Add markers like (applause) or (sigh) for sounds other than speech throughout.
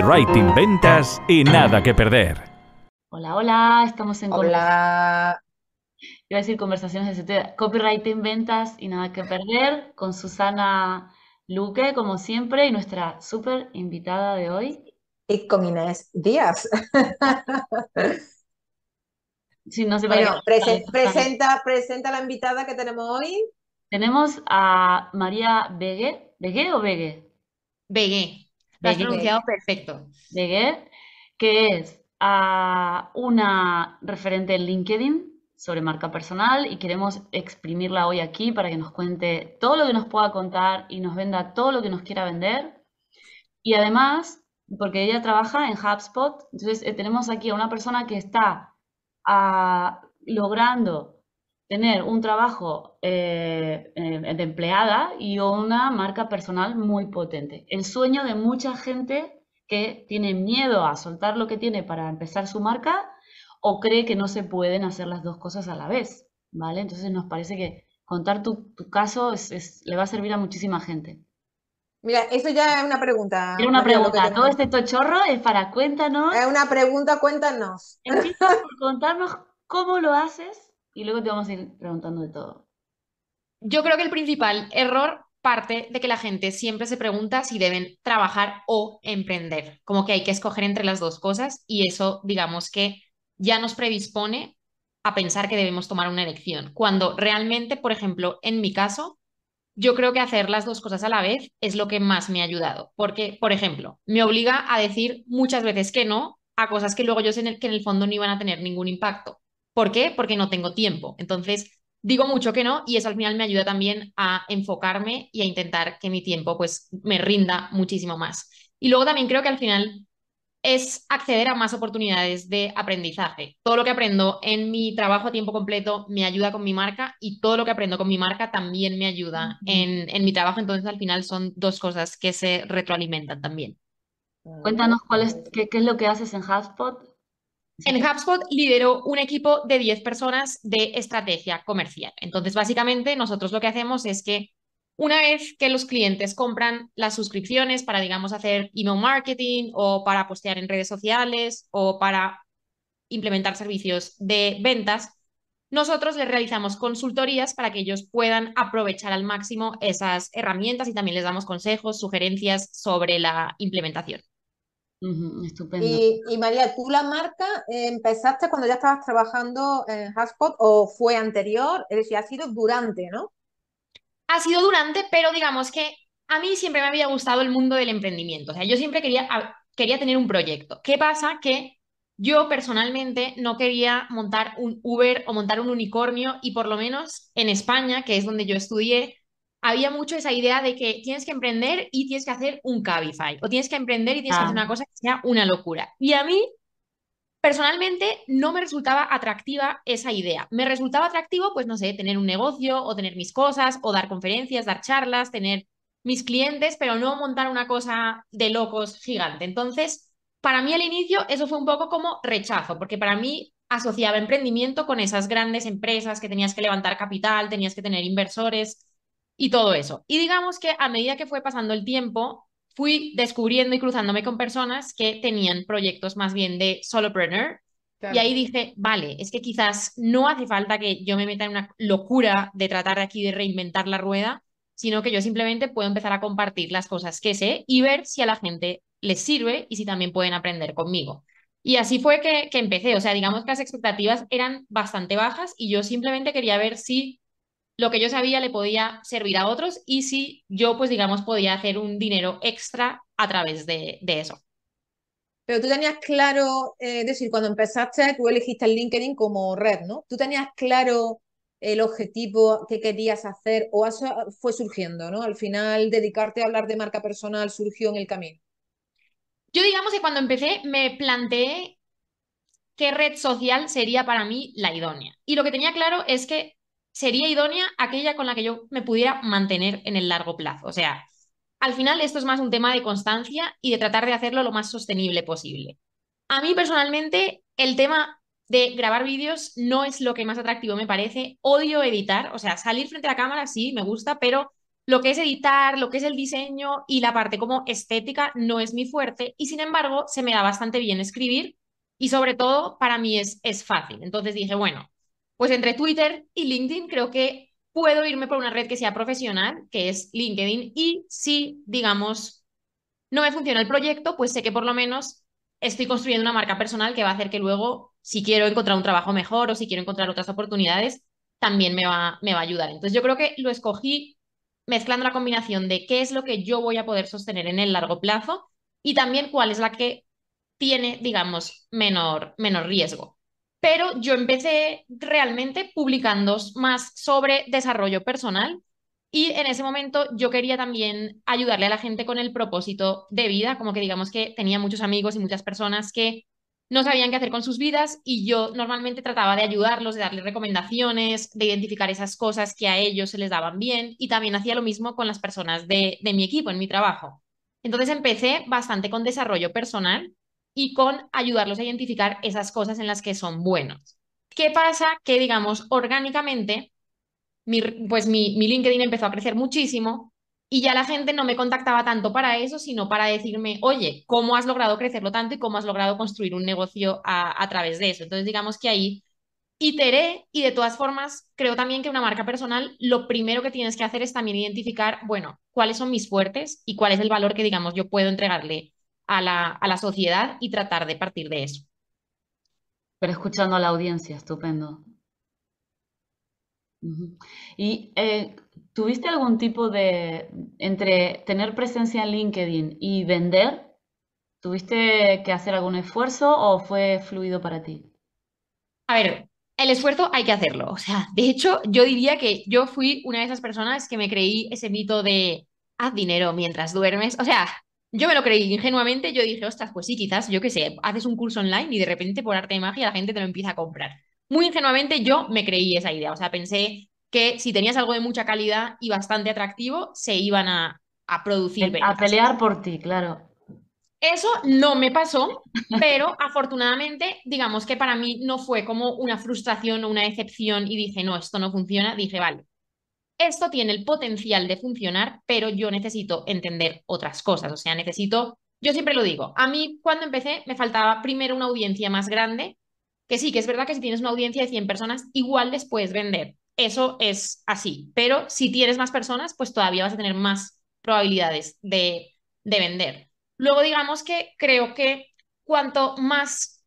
Copywriting, ventas y nada que perder. Hola, hola, estamos en Hola. Iba a decir conversaciones de CT, copywriting, ventas y nada que perder con Susana Luque, como siempre, y nuestra súper invitada de hoy. Y con Inés Díaz. (laughs) Sí, no para Bueno, qué- prese- presenta, presenta la invitada que tenemos hoy. Tenemos a María Begue, ¿Begue o Begue? Begué. Has pronunciado perfecto. Begue, que es ah, una referente en LinkedIn sobre marca personal y queremos exprimirla hoy aquí para que nos cuente todo lo que nos pueda contar y nos venda todo lo que nos quiera vender. Y además, porque ella trabaja en HubSpot, entonces eh, tenemos aquí a una persona que está ah, logrando tener un trabajo eh, de empleada y una marca personal muy potente. El sueño de mucha gente que tiene miedo a soltar lo que tiene para empezar su marca o cree que no se pueden hacer las dos cosas a la vez, ¿vale? Entonces nos parece que contar tu, tu caso es- es- le va a servir a muchísima gente. Mira, eso ya es una pregunta. Quiero una pregunta, todo este tochorro es para cuéntanos, Es una pregunta, cuéntanos. empieza por contarnos cómo lo haces y luego te vamos a ir preguntando de todo. Yo creo que el principal error parte de que la gente siempre se pregunta si deben trabajar o emprender, como que hay que escoger entre las dos cosas y eso, digamos que ya nos predispone a pensar que debemos tomar una elección, cuando realmente, por ejemplo, en mi caso, yo creo que hacer las dos cosas a la vez es lo que más me ha ayudado, porque, por ejemplo, me obliga a decir muchas veces que no a cosas que luego yo sé que en el fondo no iban a tener ningún impacto. ¿Por qué? Porque no tengo tiempo. Entonces, digo mucho que no y eso al final me ayuda también a enfocarme y a intentar que mi tiempo pues me rinda muchísimo más. Y luego también creo que al final es acceder a más oportunidades de aprendizaje. Todo lo que aprendo en mi trabajo a tiempo completo me ayuda con mi marca y todo lo que aprendo con mi marca también me ayuda en, en mi trabajo. Entonces, al final son dos cosas que se retroalimentan también. Cuéntanos cuál es, qué, qué es lo que haces en HubSpot. En HubSpot lidero un equipo de 10 personas de estrategia comercial. Entonces, básicamente, nosotros lo que hacemos es que una vez que los clientes compran las suscripciones para, digamos, hacer email marketing o para postear en redes sociales o para implementar servicios de ventas, nosotros les realizamos consultorías para que ellos puedan aprovechar al máximo esas herramientas y también les damos consejos, sugerencias sobre la implementación. Estupendo. Y, y María, ¿tú la marca empezaste cuando ya estabas trabajando en HubSpot o fue anterior? Es decir, ha sido durante, ¿no? ha sido durante, pero digamos que a mí siempre me había gustado el mundo del emprendimiento. O sea, yo siempre quería, quería tener un proyecto. ¿Qué pasa? Que yo personalmente no quería montar un Uber o montar un unicornio y por lo menos en España, que es donde yo estudié, había mucho esa idea de que tienes que emprender y tienes que hacer un Cabify o tienes que emprender y tienes que hacer Ah. una cosa que sea una locura. Y a mí Personalmente no me resultaba atractiva esa idea. Me resultaba atractivo, pues no sé, tener un negocio o tener mis cosas o dar conferencias, dar charlas, tener mis clientes, pero no montar una cosa de locos gigante. Entonces, para mí al inicio eso fue un poco como rechazo, porque para mí asociaba emprendimiento con esas grandes empresas que tenías que levantar capital, tenías que tener inversores y todo eso. Y digamos que a medida que fue pasando el tiempo, fui descubriendo y cruzándome con personas que tenían proyectos más bien de solopreneur. Y ahí dije, vale, es que quizás no hace falta que yo me meta en una locura de tratar de aquí de reinventar la rueda, sino que yo simplemente puedo empezar a compartir las cosas que sé y ver si a la gente les sirve y si también pueden aprender conmigo. Y así fue que, que empecé, o sea, digamos que las expectativas eran bastante bajas y yo simplemente quería ver si lo que yo sabía le podía servir a otros y si yo, pues digamos, podía hacer un dinero extra a través de, de eso. Pero tú tenías claro, eh, es decir, cuando empezaste, tú elegiste el LinkedIn como red, ¿no? ¿Tú tenías claro el objetivo que querías hacer o eso fue surgiendo, ¿no? Al final, dedicarte a hablar de marca personal surgió en el camino. Yo digamos que cuando empecé me planteé qué red social sería para mí la idónea. Y lo que tenía claro es que sería idónea aquella con la que yo me pudiera mantener en el largo plazo. O sea, al final esto es más un tema de constancia y de tratar de hacerlo lo más sostenible posible. A mí personalmente el tema de grabar vídeos no es lo que más atractivo me parece. Odio editar, o sea, salir frente a la cámara sí, me gusta, pero lo que es editar, lo que es el diseño y la parte como estética no es mi fuerte y sin embargo se me da bastante bien escribir y sobre todo para mí es, es fácil. Entonces dije, bueno, pues entre Twitter y LinkedIn creo que puedo irme por una red que sea profesional, que es LinkedIn, y si, digamos, no me funciona el proyecto, pues sé que por lo menos estoy construyendo una marca personal que va a hacer que luego, si quiero encontrar un trabajo mejor o si quiero encontrar otras oportunidades, también me va, me va a ayudar. Entonces yo creo que lo escogí mezclando la combinación de qué es lo que yo voy a poder sostener en el largo plazo y también cuál es la que tiene, digamos, menor, menor riesgo. Pero yo empecé realmente publicando más sobre desarrollo personal y en ese momento yo quería también ayudarle a la gente con el propósito de vida, como que digamos que tenía muchos amigos y muchas personas que no sabían qué hacer con sus vidas y yo normalmente trataba de ayudarlos, de darles recomendaciones, de identificar esas cosas que a ellos se les daban bien y también hacía lo mismo con las personas de, mi equipo, en mi trabajo. Entonces empecé bastante con desarrollo personal y con ayudarlos a identificar esas cosas en las que son buenos. ¿Qué pasa? Que digamos, orgánicamente, mi, pues mi, mi LinkedIn empezó a crecer muchísimo y ya la gente no me contactaba tanto para eso, sino para decirme, oye, ¿cómo has logrado crecerlo tanto y cómo has logrado construir un negocio a, a través de eso? Entonces, digamos que ahí iteré y de todas formas, creo también que una marca personal, lo primero que tienes que hacer es también identificar, bueno, cuáles son mis fuertes y cuál es el valor que, digamos, yo puedo entregarle a la, a la sociedad y tratar de partir de eso. Pero escuchando a la audiencia, estupendo. ¿Y eh, tuviste algún tipo de, entre tener presencia en LinkedIn y vender, tuviste que hacer algún esfuerzo o fue fluido para ti? A ver, el esfuerzo hay que hacerlo. O sea, de hecho, yo diría que yo fui una de esas personas que me creí ese mito de haz dinero mientras duermes. O sea, yo me lo creí ingenuamente, yo dije, ostras, pues sí, quizás, yo qué sé, haces un curso online y de repente por arte de magia la gente te lo empieza a comprar muy ingenuamente yo me creí esa idea. O sea, pensé que si tenías algo de mucha calidad y bastante atractivo, se iban a, a producir A pelear por ti, claro. Eso no me pasó, pero (laughs) afortunadamente, digamos que para mí no fue como una frustración o una decepción y dije, no, esto no funciona. Dije, vale, esto tiene el potencial de funcionar, pero yo necesito entender otras cosas. O sea, necesito, yo siempre lo digo, a mí cuando empecé me faltaba primero una audiencia más grande que sí, que es verdad que si tienes una audiencia de 100 personas, igual les puedes vender. Eso es así. Pero si tienes más personas, pues todavía vas a tener más probabilidades de, de vender. Luego, digamos que creo que cuanto más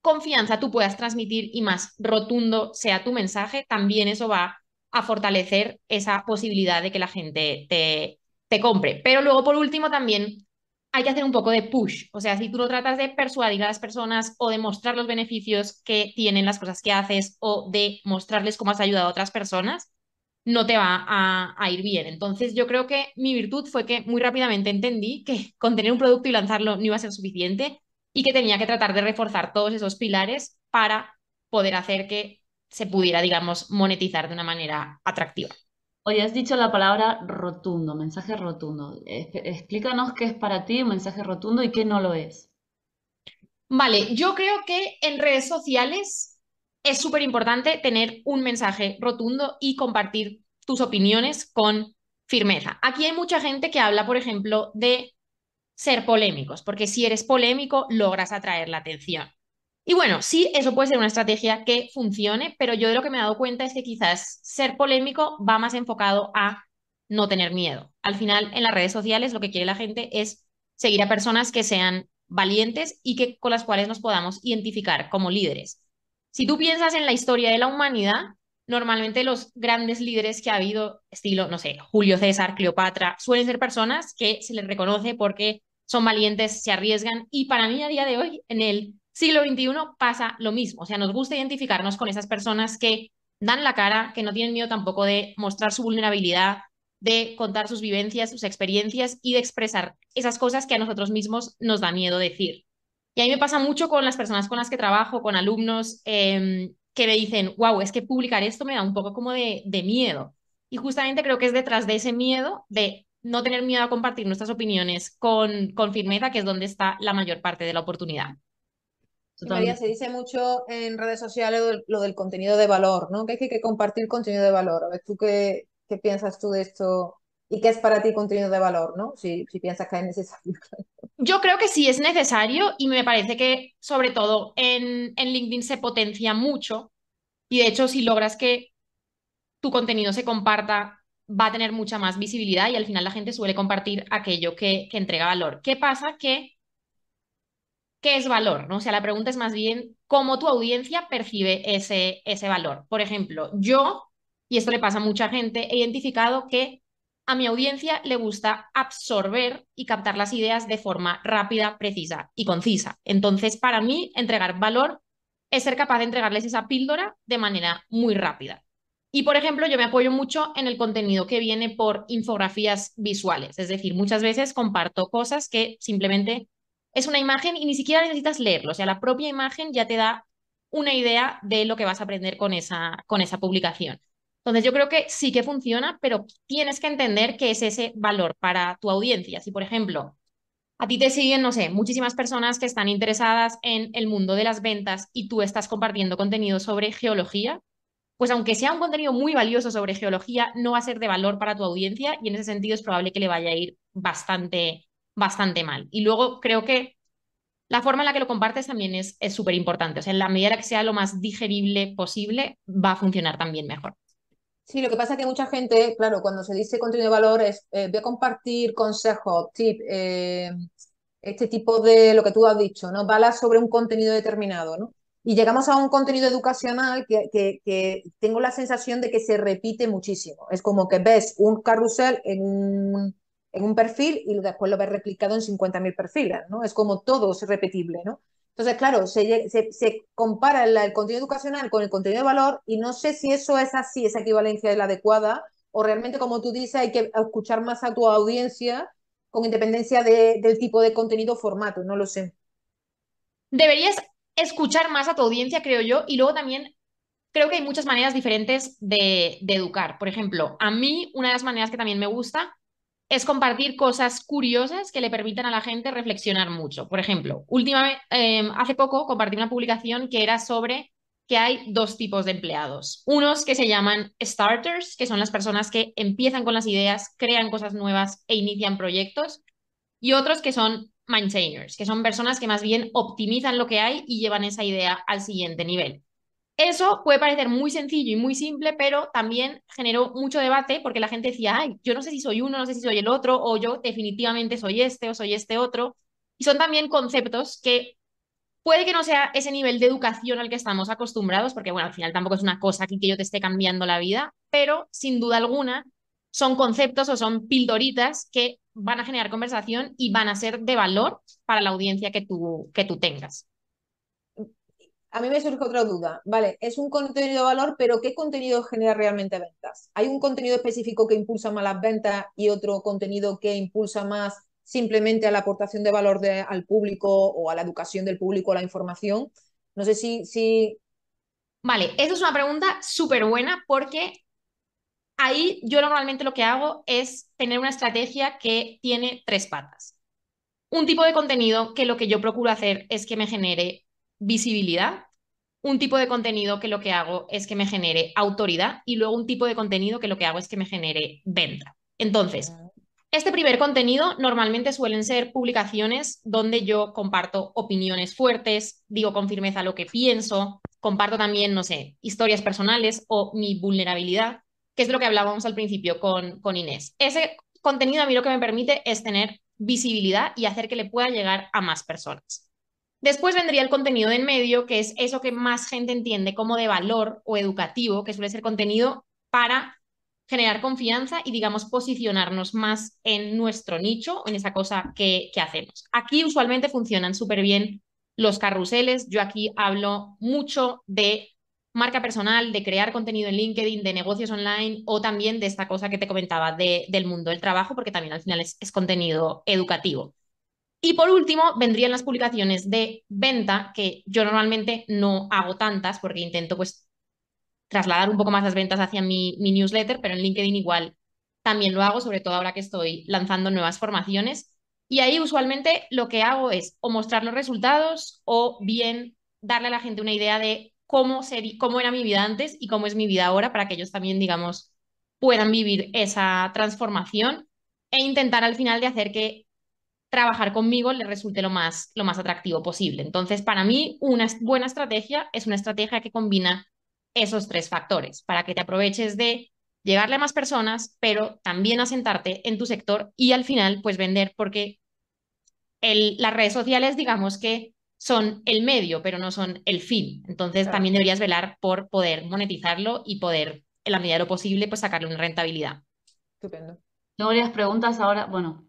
confianza tú puedas transmitir y más rotundo sea tu mensaje, también eso va a fortalecer esa posibilidad de que la gente te, te compre. Pero luego, por último, también hay que hacer un poco de push. O sea, si tú no tratas de persuadir a las personas o de mostrar los beneficios que tienen las cosas que haces o de mostrarles cómo has ayudado a otras personas, no te va a, ir bien. Entonces, yo creo que mi virtud fue que muy rápidamente entendí que con tener un producto y lanzarlo no iba a ser suficiente y que tenía que tratar de reforzar todos esos pilares para poder hacer que se pudiera, digamos, monetizar de una manera atractiva. Oye, has dicho la palabra rotundo, mensaje rotundo. Explícanos qué es para ti un mensaje rotundo y qué no lo es. Vale, yo creo que en redes sociales es súper importante tener un mensaje rotundo y compartir tus opiniones con firmeza. Aquí hay mucha gente que habla, por ejemplo, de ser polémicos, porque si eres polémico logras atraer la atención. Y bueno, sí, eso puede ser una estrategia que funcione, pero yo de lo que me he dado cuenta es que quizás ser polémico va más enfocado a no tener miedo. Al final, en las redes sociales lo que quiere la gente es seguir a personas que sean valientes y que con las cuales nos podamos identificar como líderes. Si tú piensas en la historia de la humanidad, normalmente los grandes líderes que ha habido, estilo, no sé, Julio César, Cleopatra, suelen ser personas que se les reconoce porque son valientes, se arriesgan y para mí a día de hoy, en el siglo XXI pasa lo mismo. O sea, nos gusta identificarnos con esas personas que dan la cara, que no tienen miedo tampoco de mostrar su vulnerabilidad, de contar sus vivencias, sus experiencias y de expresar esas cosas que a nosotros mismos nos da miedo decir. Y a mí me pasa mucho con las personas con las que trabajo, con alumnos em, que me dicen, wow, es que publicar esto me da un poco como de, miedo. Y justamente creo que es detrás de ese miedo de no tener miedo a compartir nuestras opiniones con firmeza, que es donde está la mayor parte de la oportunidad. María, se dice mucho en redes sociales lo del, contenido de valor, ¿no? Que hay que compartir contenido de valor. A ver, ¿tú qué, qué piensas tú de esto y qué es para ti contenido de valor, ¿no? Si, si piensas que es necesario. (laughs) Yo creo que sí es necesario y me parece que sobre todo en, en LinkedIn se potencia mucho y de hecho si logras que tu contenido se comparta va a tener mucha más visibilidad y al final la gente suele compartir aquello que, que entrega valor. ¿Qué pasa? Que ¿qué es valor? ¿no? O sea, la pregunta es más bien cómo tu audiencia percibe ese, ese valor. Por ejemplo, yo, y esto le pasa a mucha gente, he identificado que a mi audiencia le gusta absorber y captar las ideas de forma rápida, precisa y concisa. Entonces, para mí, entregar valor es ser capaz de entregarles esa píldora de manera muy rápida. Y, por ejemplo, yo me apoyo mucho en el contenido que viene por infografías visuales, es decir, muchas veces comparto cosas que simplemente es una imagen y ni siquiera necesitas leerlo, o sea, la propia imagen ya te da una idea de lo que vas a aprender con esa, con esa publicación. Entonces yo creo que sí que funciona, pero tienes que entender qué es ese valor para tu audiencia. Si, por ejemplo, a ti te siguen, no sé, muchísimas personas que están interesadas en el mundo de las ventas y tú estás compartiendo contenido sobre geología, pues aunque sea un contenido muy valioso sobre geología, no va a ser de valor para tu audiencia y en ese sentido es probable que le vaya a ir bastante, bastante mal. Y luego creo que la forma en la que lo compartes también es súper importante. O sea, en la medida que sea lo más digerible posible, va a funcionar también mejor. Sí, lo que pasa es que mucha gente, claro, cuando se dice contenido de valor es, eh, voy a compartir consejos, tips, eh, este tipo de lo que tú has dicho, ¿no? Balas sobre un contenido determinado, ¿no? Y llegamos a un contenido educacional que, que, que, tengo la sensación de que se repite muchísimo. Es como que ves un carrusel en un, en un perfil y después lo ves replicado en 50.000 perfiles, ¿no? Es como todo es repetible, ¿no? Entonces, claro, se, se, compara el, contenido educacional con el contenido de valor y no sé si eso es así, esa equivalencia es la adecuada o realmente, como tú dices, hay que escuchar más a tu audiencia con independencia del tipo de contenido o formato, no lo sé. Deberías escuchar más a tu audiencia, creo yo, y luego también creo que hay muchas maneras diferentes de, de educar. Por ejemplo, a mí una de las maneras que también me gusta es compartir cosas curiosas que le permitan a la gente reflexionar mucho. Por ejemplo, últimamente, em, hace poco compartí una publicación que era sobre que hay dos tipos de empleados. Unos que se llaman starters, que son las personas que empiezan con las ideas, crean cosas nuevas e inician proyectos. Y otros que son maintainers, que son personas que más bien optimizan lo que hay y llevan esa idea al siguiente nivel. Eso puede parecer muy sencillo y muy simple, pero también generó mucho debate porque la gente decía, ay, yo no sé si soy uno, no sé si soy el otro, o yo definitivamente soy este o soy este otro. Y son también conceptos que puede que no sea ese nivel de educación al que estamos acostumbrados, porque bueno, al final tampoco es una cosa aquí que yo te esté cambiando la vida, pero sin duda alguna son conceptos o son pildoritas que van a generar conversación y van a ser de valor para la audiencia que tú, que tú tengas a mí me surge otra duda. Vale, es un contenido de valor, pero ¿qué contenido genera realmente ventas? ¿Hay un contenido específico que impulsa más las ventas y otro contenido que impulsa más simplemente a la aportación de valor al público o a la educación del público, a la información? No sé si... si... Vale, eso es una pregunta súper buena porque ahí yo normalmente lo que hago es tener una estrategia que tiene tres patas. Un tipo de contenido que lo que yo procuro hacer es que me genere visibilidad, un tipo de contenido que lo que hago es que me genere autoridad y luego un tipo de contenido que lo que hago es que me genere venta. Entonces, este primer contenido normalmente suelen ser publicaciones donde yo comparto opiniones fuertes, digo con firmeza lo que pienso, comparto también, no sé, historias personales o mi vulnerabilidad, que es lo que hablábamos al principio con, con Inés. Ese contenido a mí lo que me permite es tener visibilidad y hacer que le pueda llegar a más personas. Después vendría el contenido de en medio, que es eso que más gente entiende como de valor o educativo, que suele ser contenido para generar confianza y, digamos, posicionarnos más en nuestro nicho, en esa cosa que, hacemos. Aquí usualmente funcionan súper bien los carruseles. Yo aquí hablo mucho de marca personal, de crear contenido en LinkedIn, de negocios online o también de esta cosa que te comentaba de, del mundo del trabajo, porque también al final es contenido educativo. Y por último, vendrían las publicaciones de venta, que yo normalmente no hago tantas porque intento pues trasladar un poco más las ventas hacia mi, mi newsletter, pero en LinkedIn igual también lo hago, sobre todo ahora que estoy lanzando nuevas formaciones. Y ahí usualmente lo que hago es o mostrar los resultados o bien darle a la gente una idea de cómo, cómo era mi vida antes y cómo es mi vida ahora para que ellos también, digamos, puedan vivir esa transformación e intentar al final de hacer que trabajar conmigo les resulte lo más, lo más atractivo posible. Entonces, para mí, una buena estrategia es una estrategia que combina esos tres factores para que te aproveches de llegarle a más personas, pero también asentarte en tu sector y al final, pues vender, porque el, las redes sociales, digamos que son el medio, pero no son el fin. Entonces, también deberías velar por poder monetizarlo y poder, en la medida de lo posible, pues sacarle una rentabilidad. Estupendo. Tengo varias preguntas ahora. Bueno,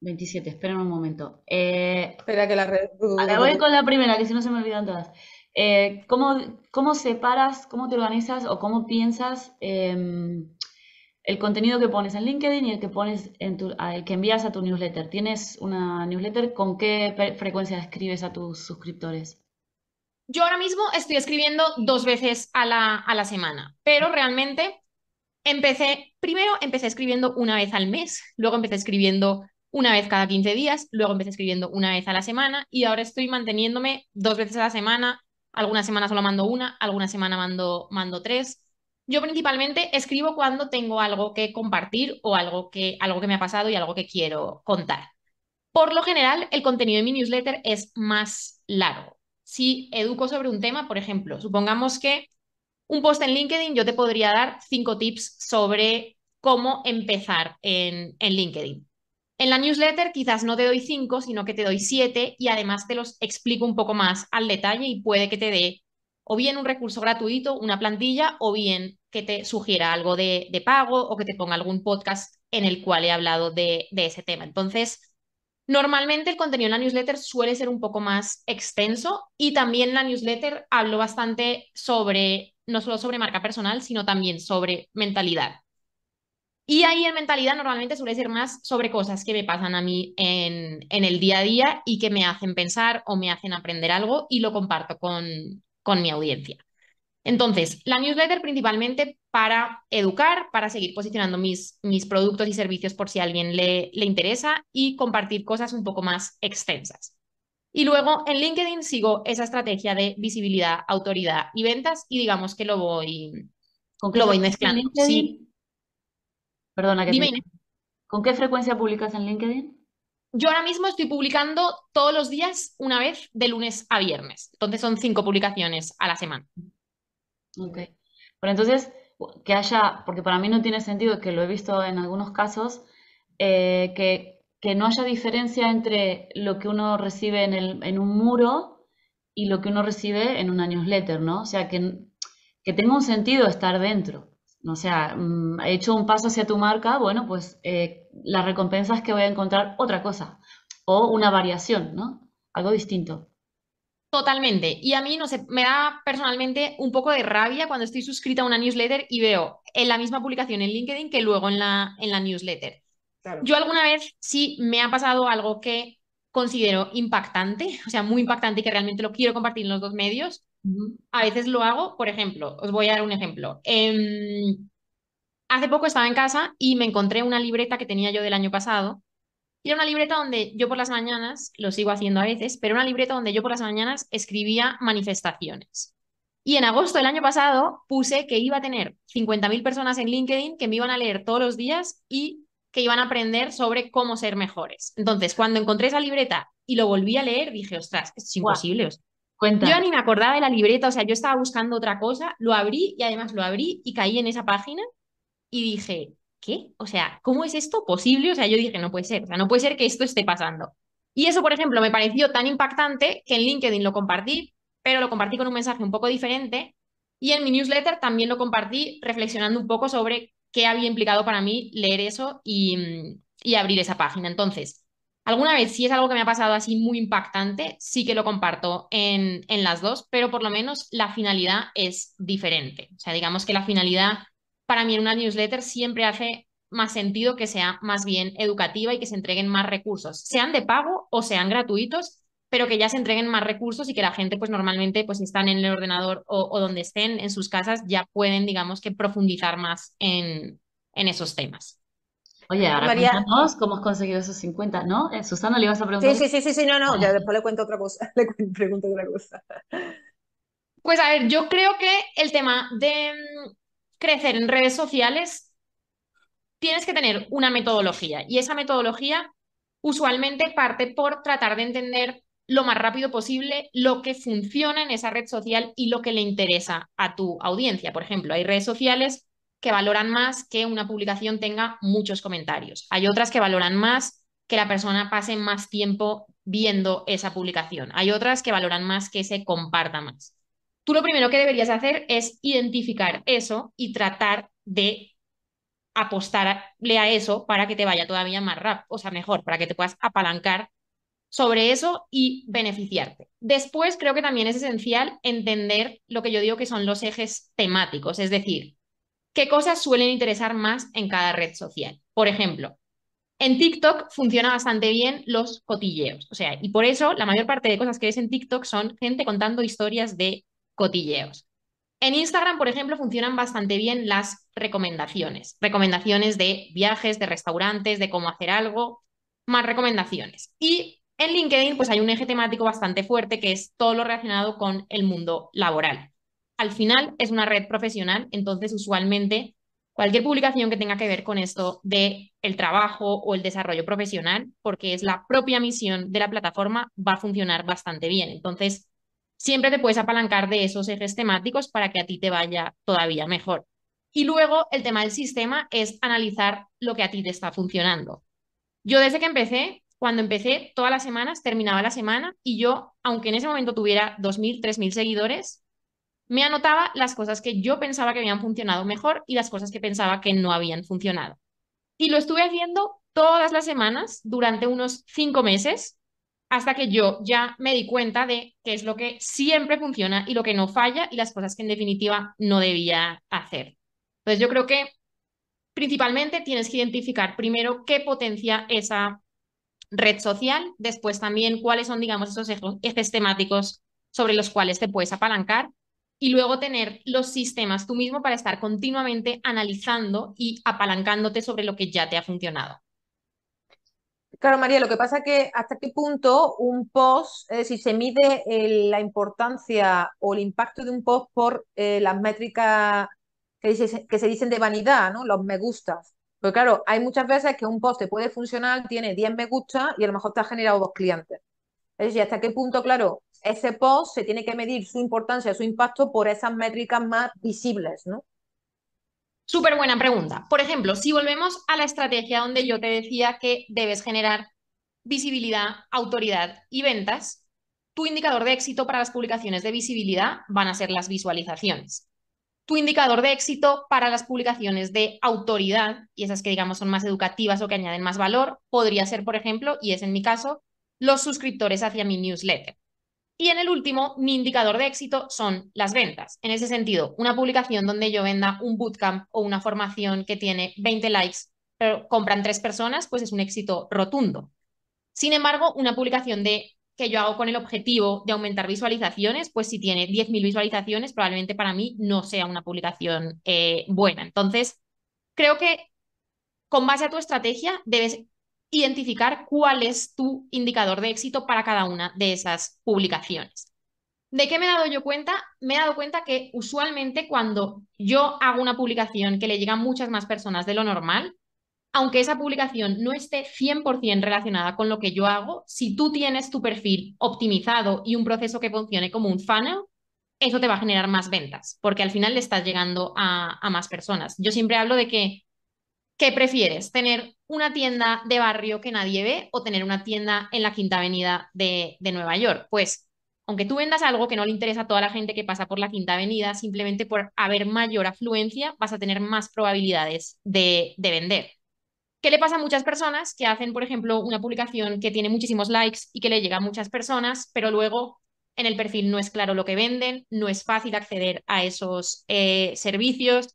27, esperen un momento. Eh, Espera que la red. voy con la primera, que si no se me olvidan todas. Eh, ¿cómo, cómo separas, cómo te organizas o cómo piensas em, el contenido que pones en LinkedIn y el que pones en tu, el que envías a tu newsletter? ¿Tienes una newsletter? ¿Con qué frecuencia escribes a tus suscriptores? Yo ahora mismo estoy escribiendo dos veces a la, a la semana, pero realmente empecé, primero empecé escribiendo una vez al mes, luego empecé escribiendo una vez cada 15 días, luego empecé escribiendo una vez a la semana y ahora estoy manteniéndome dos veces a la semana, algunas semanas solo mando una, algunas semanas mando, mando tres. Yo principalmente escribo cuando tengo algo que compartir o algo que, algo que me ha pasado y algo que quiero contar. Por lo general, el contenido de mi newsletter es más largo. Si educo sobre un tema, por ejemplo, supongamos que un post en LinkedIn, yo te podría dar cinco tips sobre cómo empezar en, en LinkedIn. En la newsletter quizás no te doy cinco, sino que te doy siete y además te los explico un poco más al detalle y puede que te dé o bien un recurso gratuito, una plantilla, o bien que te sugiera algo de, pago o que te ponga algún podcast en el cual he hablado de, de ese tema. Entonces, normalmente el contenido en la newsletter suele ser un poco más extenso y también en la newsletter hablo bastante sobre, no solo sobre marca personal, sino también sobre mentalidad. Y ahí en mentalidad normalmente suele ser más sobre cosas que me pasan a mí en, en, el día a día y que me hacen pensar o me hacen aprender algo y lo comparto con, con mi audiencia. Entonces, la newsletter principalmente para educar, para seguir posicionando mis, mis productos y servicios por si a alguien le, le interesa y compartir cosas un poco más extensas. Y luego en LinkedIn sigo esa estrategia de visibilidad, autoridad y ventas y digamos que lo voy, ¿Con lo voy mezclando. Sí. Perdona que ¿Con qué frecuencia publicas en LinkedIn? Yo ahora mismo estoy publicando todos los días una vez de lunes a viernes. Entonces son cinco publicaciones a la semana. Ok. Pero entonces, que haya, porque para mí no tiene sentido, que lo he visto en algunos casos, eh, que, que, no haya diferencia entre lo que uno recibe en, el, en, un muro y lo que uno recibe en una newsletter, ¿no? O sea, que, que tenga un sentido estar dentro o sea, mm, he hecho un paso hacia tu marca, bueno, pues eh, la recompensa es que voy a encontrar otra cosa o una variación, ¿no? Algo distinto. Totalmente. Y a mí, no sé, me da personalmente un poco de rabia cuando estoy suscrita a una newsletter y veo en la misma publicación en LinkedIn que luego en la, en la newsletter. Yo alguna vez sí me ha pasado algo que considero impactante, (laughs) o sea, muy impactante y que realmente lo quiero compartir en los dos medios, a veces lo hago, por ejemplo, os voy a dar un ejemplo. Em, hace poco estaba en casa y me encontré una libreta que tenía yo del año pasado. Y era una libreta donde yo por las mañanas, lo sigo haciendo a veces, pero una libreta donde yo por las mañanas escribía manifestaciones. Y en agosto del año pasado puse que iba a tener 50.000 personas en LinkedIn que me iban a leer todos los días y que iban a aprender sobre cómo ser mejores. Entonces, cuando encontré esa libreta y lo volví a leer, dije, ostras, es imposible. Yo ni me acordaba de la libreta, o sea, yo estaba buscando otra cosa, lo abrí y además lo abrí y caí en esa página y dije, ¿qué? O sea, ¿cómo es esto posible? O sea, yo dije, no puede ser, o sea, no puede ser que esto esté pasando. Y eso, por ejemplo, me pareció tan impactante que en LinkedIn lo compartí, pero lo compartí con un mensaje un poco diferente y en mi newsletter también lo compartí reflexionando un poco sobre qué había implicado para mí leer eso y, y abrir esa página. Entonces, Alguna vez, si es algo que me ha pasado así muy impactante, sí que lo comparto en, en las dos, pero por lo menos la finalidad es diferente. O sea, digamos que la finalidad para mí en una newsletter siempre hace más sentido que sea más bien educativa y que se entreguen más recursos, sean de pago o sean gratuitos, pero que ya se entreguen más recursos y que la gente pues normalmente pues están en el ordenador o, o donde estén en sus casas ya pueden digamos que profundizar más en, en esos temas. Oye, ahora María... cómo has conseguido esos 50, ¿no? Eh, Susana, le ibas a preguntar. Sí, sí, sí, sí, no, no, ya después le cuento otra cosa, (laughs) le pregunto otra cosa. Pues a ver, yo creo que el tema de mm, crecer en redes sociales tienes que tener una metodología y esa metodología usualmente parte por tratar de entender lo más rápido posible lo que funciona en esa red social y lo que le interesa a tu audiencia. Por ejemplo, hay redes sociales que valoran más que una publicación tenga muchos comentarios. Hay otras que valoran más que la persona pase más tiempo viendo esa publicación. Hay otras que valoran más que se comparta más. Tú lo primero que deberías hacer es identificar eso y tratar de apostarle a eso para que te vaya todavía más rápido, o sea, mejor, para que te puedas apalancar sobre eso y beneficiarte. Después creo que también es esencial entender lo que yo digo que son los ejes temáticos, es decir, qué cosas suelen interesar más en cada red social. Por ejemplo, en TikTok funciona bastante bien los cotilleos, o sea, y por eso la mayor parte de cosas que ves en TikTok son gente contando historias de cotilleos. En Instagram, por ejemplo, funcionan bastante bien las recomendaciones, recomendaciones de viajes, de restaurantes, de cómo hacer algo, más recomendaciones. Y en LinkedIn, pues hay un eje temático bastante fuerte que es todo lo relacionado con el mundo laboral. Al final es una red profesional, entonces usualmente cualquier publicación que tenga que ver con esto de el trabajo o el desarrollo profesional, porque es la propia misión de la plataforma, va a funcionar bastante bien. Entonces, siempre te puedes apalancar de esos ejes temáticos para que a ti te vaya todavía mejor. Y luego el tema del sistema es analizar lo que a ti te está funcionando. Yo desde que empecé cuando empecé, todas las semanas, terminaba la semana y yo, aunque en ese momento tuviera 2.000, 3.000 seguidores, me anotaba las cosas que yo pensaba que habían funcionado mejor y las cosas que pensaba que no habían funcionado. Y lo estuve haciendo todas las semanas durante unos cinco meses hasta que yo ya me di cuenta de qué es lo que siempre funciona y lo que no falla y las cosas que en definitiva no debía hacer. Entonces yo creo que principalmente tienes que identificar primero qué potencia esa red social, después también cuáles son, digamos, esos ejes temáticos sobre los cuales te puedes apalancar y luego tener los sistemas tú mismo para estar continuamente analizando y apalancándote sobre lo que ya te ha funcionado. Claro, María, lo que pasa es que hasta qué punto un post, decir, se mide la importancia o el impacto de un post por eh, las métricas que, que, se dicen de vanidad, ¿no? Los me gustas. Porque claro, hay muchas veces que un post te puede funcionar, tiene 10 me gusta y a lo mejor te ha generado dos clientes. Es decir, hasta qué punto, claro, ese post se tiene que medir su importancia, su impacto por esas métricas más visibles, ¿no? Súper buena pregunta. Por ejemplo, si volvemos a la estrategia donde yo te decía que debes generar visibilidad, autoridad y ventas, tu indicador de éxito para las publicaciones de visibilidad van a ser las visualizaciones tu indicador de éxito para las publicaciones de autoridad, y esas que digamos son más educativas o que añaden más valor, podría ser, por ejemplo, y es en mi caso, los suscriptores hacia mi newsletter. Y en el último, mi indicador de éxito son las ventas. En ese sentido, una publicación donde yo venda un bootcamp o una formación que tiene 20 likes, pero compran tres personas, pues es un éxito rotundo. Sin embargo, una publicación de que yo hago con el objetivo de aumentar visualizaciones, pues si tiene 10.000 visualizaciones, probablemente para mí no sea una publicación eh, buena. Entonces, creo que con base a tu estrategia debes identificar cuál es tu indicador de éxito para cada una de esas publicaciones. ¿De qué me he dado yo cuenta? Me he dado cuenta que usualmente cuando yo hago una publicación que le llegan muchas más personas de lo normal, aunque esa publicación no esté 100% relacionada con lo que yo hago, si tú tienes tu perfil optimizado y un proceso que funcione como un funnel, eso te va a generar más ventas, porque al final le estás llegando a, más personas. Yo siempre hablo de que, ¿qué prefieres? ¿Tener una tienda de barrio que nadie ve o tener una tienda en la Quinta Avenida de, Nueva York? Pues aunque tú vendas algo que no le interesa a toda la gente que pasa por la Quinta Avenida, simplemente por haber mayor afluencia vas a tener más probabilidades de, de vender. ¿Qué le pasa a muchas personas que hacen, por ejemplo, una publicación que tiene muchísimos likes y que le llega a muchas personas, pero luego en el perfil no es claro lo que venden, no es fácil acceder a esos eh, servicios,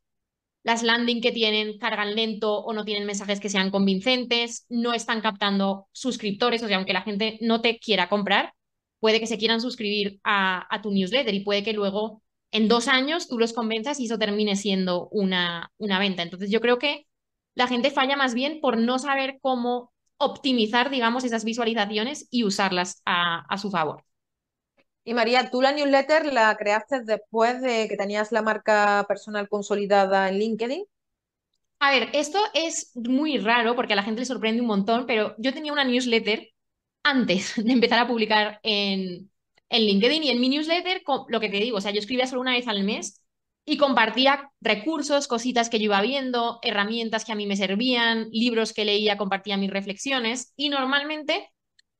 las landing que tienen cargan lento o no tienen mensajes que sean convincentes, no están captando suscriptores, o sea, aunque la gente no te quiera comprar, puede que se quieran suscribir a, tu newsletter y puede que luego en dos años tú los convenzas y eso termine siendo una, una venta. Entonces yo creo que la gente falla más bien por no saber cómo optimizar, digamos, esas visualizaciones y usarlas a, su favor. Y María, tú la newsletter la creaste después de que tenías la marca personal consolidada en LinkedIn. A ver, esto es muy raro porque a la gente le sorprende un montón, pero yo tenía una newsletter antes (laughs) de empezar a publicar en, en LinkedIn y en mi newsletter, lo que te digo, o sea, yo escribía solo una vez al mes y compartía recursos, cositas que yo iba viendo, herramientas que a mí me servían, libros que leía, compartía mis reflexiones y normalmente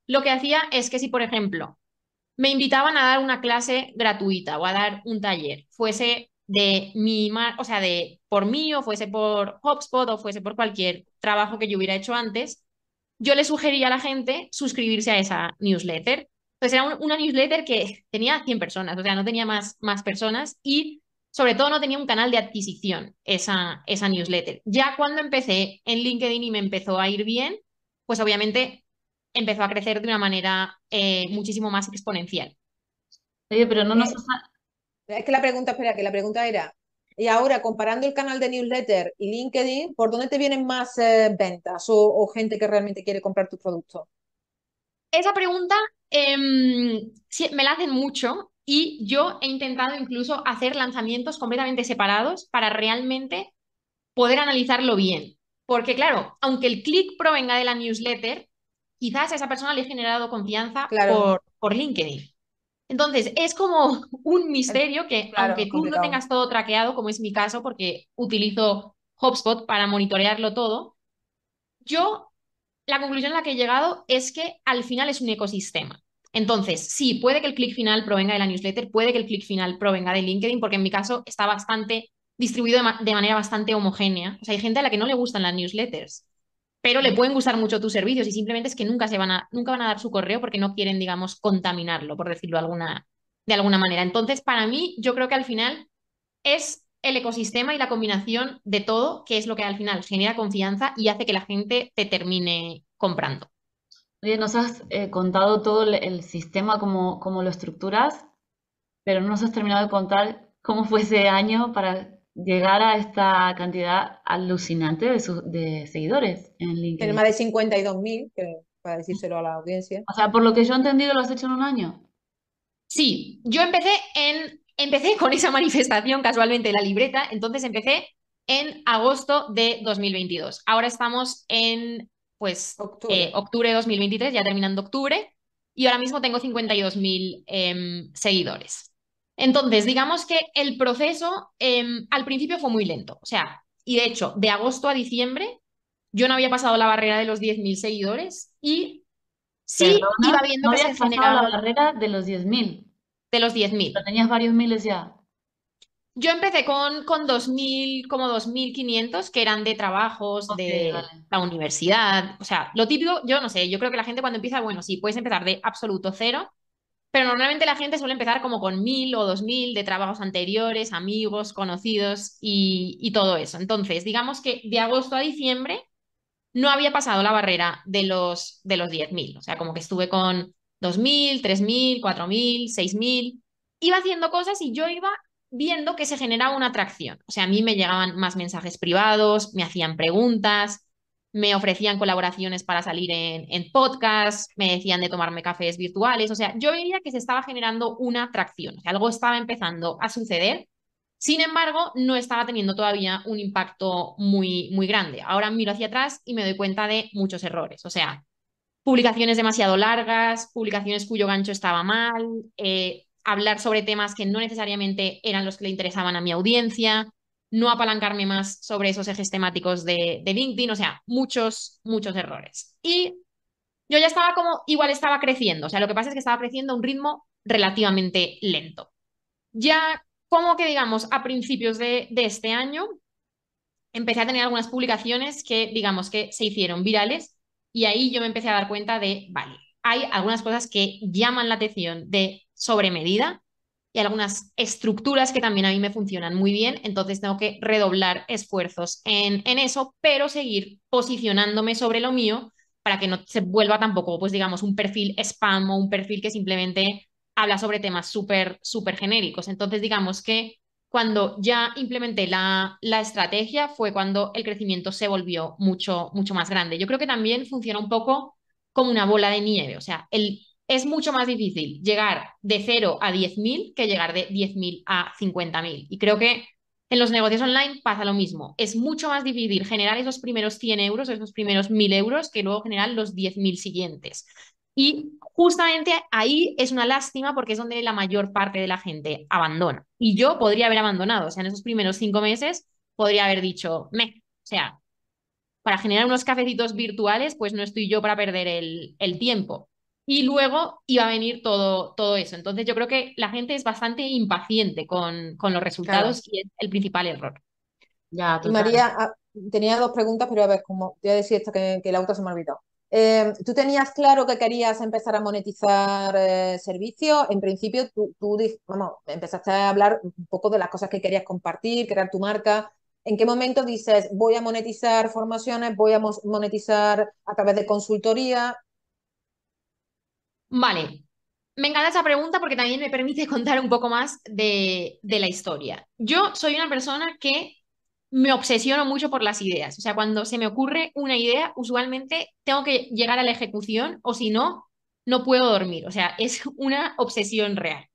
lo que hacía es que si, por ejemplo, me invitaban a dar una clase gratuita o a dar un taller, fuese de mi, o sea, de por mí o fuese por HubSpot o fuese por cualquier trabajo que yo hubiera hecho antes, yo le sugería a la gente suscribirse a esa newsletter. Entonces era una newsletter que tenía 100 personas, o sea, no tenía más, más personas y sobre todo no tenía un canal de adquisición esa, esa newsletter. Ya cuando empecé en LinkedIn y me empezó a ir bien, pues obviamente empezó a crecer de una manera eh, muchísimo más exponencial. Oye, pero no nos... Es que la pregunta, espera, que la pregunta era, y ahora comparando el canal de newsletter y LinkedIn, ¿por dónde te vienen más eh, ventas o, gente que realmente quiere comprar tu producto? Esa pregunta em, me la hacen mucho y yo he intentado incluso hacer lanzamientos completamente separados para realmente poder analizarlo bien. Porque claro, aunque el click provenga de la newsletter, quizás a esa persona le he generado confianza por, por LinkedIn. Entonces, es como (laughs) un misterio que, aunque tú no tengas todo traqueado, como es mi caso, porque utilizo HubSpot para monitorearlo todo, yo, la conclusión a la que he llegado es que al final es un ecosistema. Entonces, sí, puede que el clic final provenga de la newsletter, puede que el clic final provenga de LinkedIn, porque en mi caso está bastante distribuido de, manera bastante homogénea. O sea, hay gente a la que no le gustan las newsletters pero le pueden gustar mucho tus servicios y simplemente es que nunca, se van a, nunca van a dar su correo porque no quieren, digamos, contaminarlo, por decirlo alguna, de alguna manera. Entonces, para mí, yo creo que al final es el ecosistema y la combinación de todo que es lo que al final genera confianza y hace que la gente te termine comprando. Oye, nos has eh, contado todo el, sistema, cómo, cómo lo estructuras, pero no nos has terminado de contar cómo fue ese año para llegar a esta cantidad alucinante de, de seguidores en LinkedIn. Tiene más de 52.000, para decírselo a la audiencia. O sea, por lo que yo he entendido, lo has hecho en un año. Sí, yo empecé en empecé con esa manifestación casualmente en la libreta, entonces empecé en agosto de 2022. Ahora estamos en pues octubre, eh, octubre de 2023, ya terminando octubre, y ahora mismo tengo 52.000 em, seguidores. Entonces, digamos que el proceso em, al principio fue muy lento. O sea, y de hecho, de agosto a diciembre, yo no había pasado la barrera de los 10.000 seguidores y sí iba viendo que se generaba la barrera de los 10.000. De los 10.000. Pero tenías varios miles ya. Yo empecé con, con 2.000, como 2.500, que eran de trabajos, de la universidad. O sea, lo típico, yo no sé, yo creo que la gente cuando empieza, bueno, sí, puedes empezar de absoluto cero, pero normalmente la gente suele empezar como con mil o dos mil de trabajos anteriores, amigos, conocidos y, todo eso. Entonces, digamos que de agosto a diciembre no había pasado la barrera de los, de los 10.000. O sea, como que estuve con 2.000, 3.000, 4.000, 6.000. Iba haciendo cosas y yo iba viendo que se generaba una atracción. O sea, a mí me llegaban más mensajes privados, me hacían preguntas, me ofrecían colaboraciones para salir en, en podcast, me decían de tomarme cafés virtuales, o sea, yo veía que se estaba generando una atracción, que algo estaba empezando a suceder, sin embargo, no estaba teniendo todavía un impacto muy, muy grande. Ahora miro hacia atrás y me doy cuenta de muchos errores, o sea, publicaciones demasiado largas, publicaciones cuyo gancho estaba mal, eh, hablar sobre temas que no necesariamente eran los que le interesaban a mi audiencia, no apalancarme más sobre esos ejes temáticos de, LinkedIn, o sea, muchos, muchos errores. Y yo ya estaba como, igual estaba creciendo, o sea, lo que pasa es que estaba creciendo a un ritmo relativamente lento. Ya como que digamos a principios de, de este año empecé a tener algunas publicaciones que digamos que se hicieron virales y ahí yo me empecé a dar cuenta de, vale, hay algunas cosas que llaman la atención de sobremedida y algunas estructuras que también a mí me funcionan muy bien, entonces tengo que redoblar esfuerzos en, en eso, pero seguir posicionándome sobre lo mío para que no se vuelva tampoco, pues digamos, un perfil spam o un perfil que simplemente habla sobre temas súper, súper genéricos. Entonces, digamos que cuando ya implementé la, la, estrategia fue cuando el crecimiento se volvió mucho, mucho más grande. Yo creo que también funciona un poco como una bola de nieve, o sea, el es mucho más difícil llegar de 0 a 10.000 que llegar de 10.000 a 50.000. Y creo que En los negocios online pasa lo mismo. Es mucho más difícil generar esos primeros 100 euros, esos primeros 1000 euros, que luego generar los 10.000 siguientes. Y justamente ahí es una lástima porque es donde la mayor parte de la gente abandona. Y yo podría haber abandonado, o sea, en esos primeros cinco meses podría haber dicho, me, o sea, para generar unos cafecitos virtuales, pues no estoy yo para perder el, el tiempo. Y luego iba a venir todo, todo eso. Entonces yo creo que la gente es bastante impaciente con, con los resultados y es el principal error. Ya, Y. María, ah, tenía dos preguntas, pero a ver, como te voy a decir esto que, que la otra se me ha olvidado. Eh, ¿tú tenías claro que querías empezar a monetizar eh, servicios? En principio, tú, tú vamos, empezaste a hablar un poco de las cosas que querías compartir, crear tu marca. ¿En qué momento dices, voy a monetizar formaciones, voy a monetizar a través de consultoría? Vale, me encanta esa pregunta porque también me permite (laughs) contar un poco más de, de la historia. Yo soy una persona que me obsesiono mucho por las ideas. O sea, cuando se me ocurre una idea, usualmente tengo que llegar a la ejecución o si no, no puedo dormir. O sea, es una obsesión real.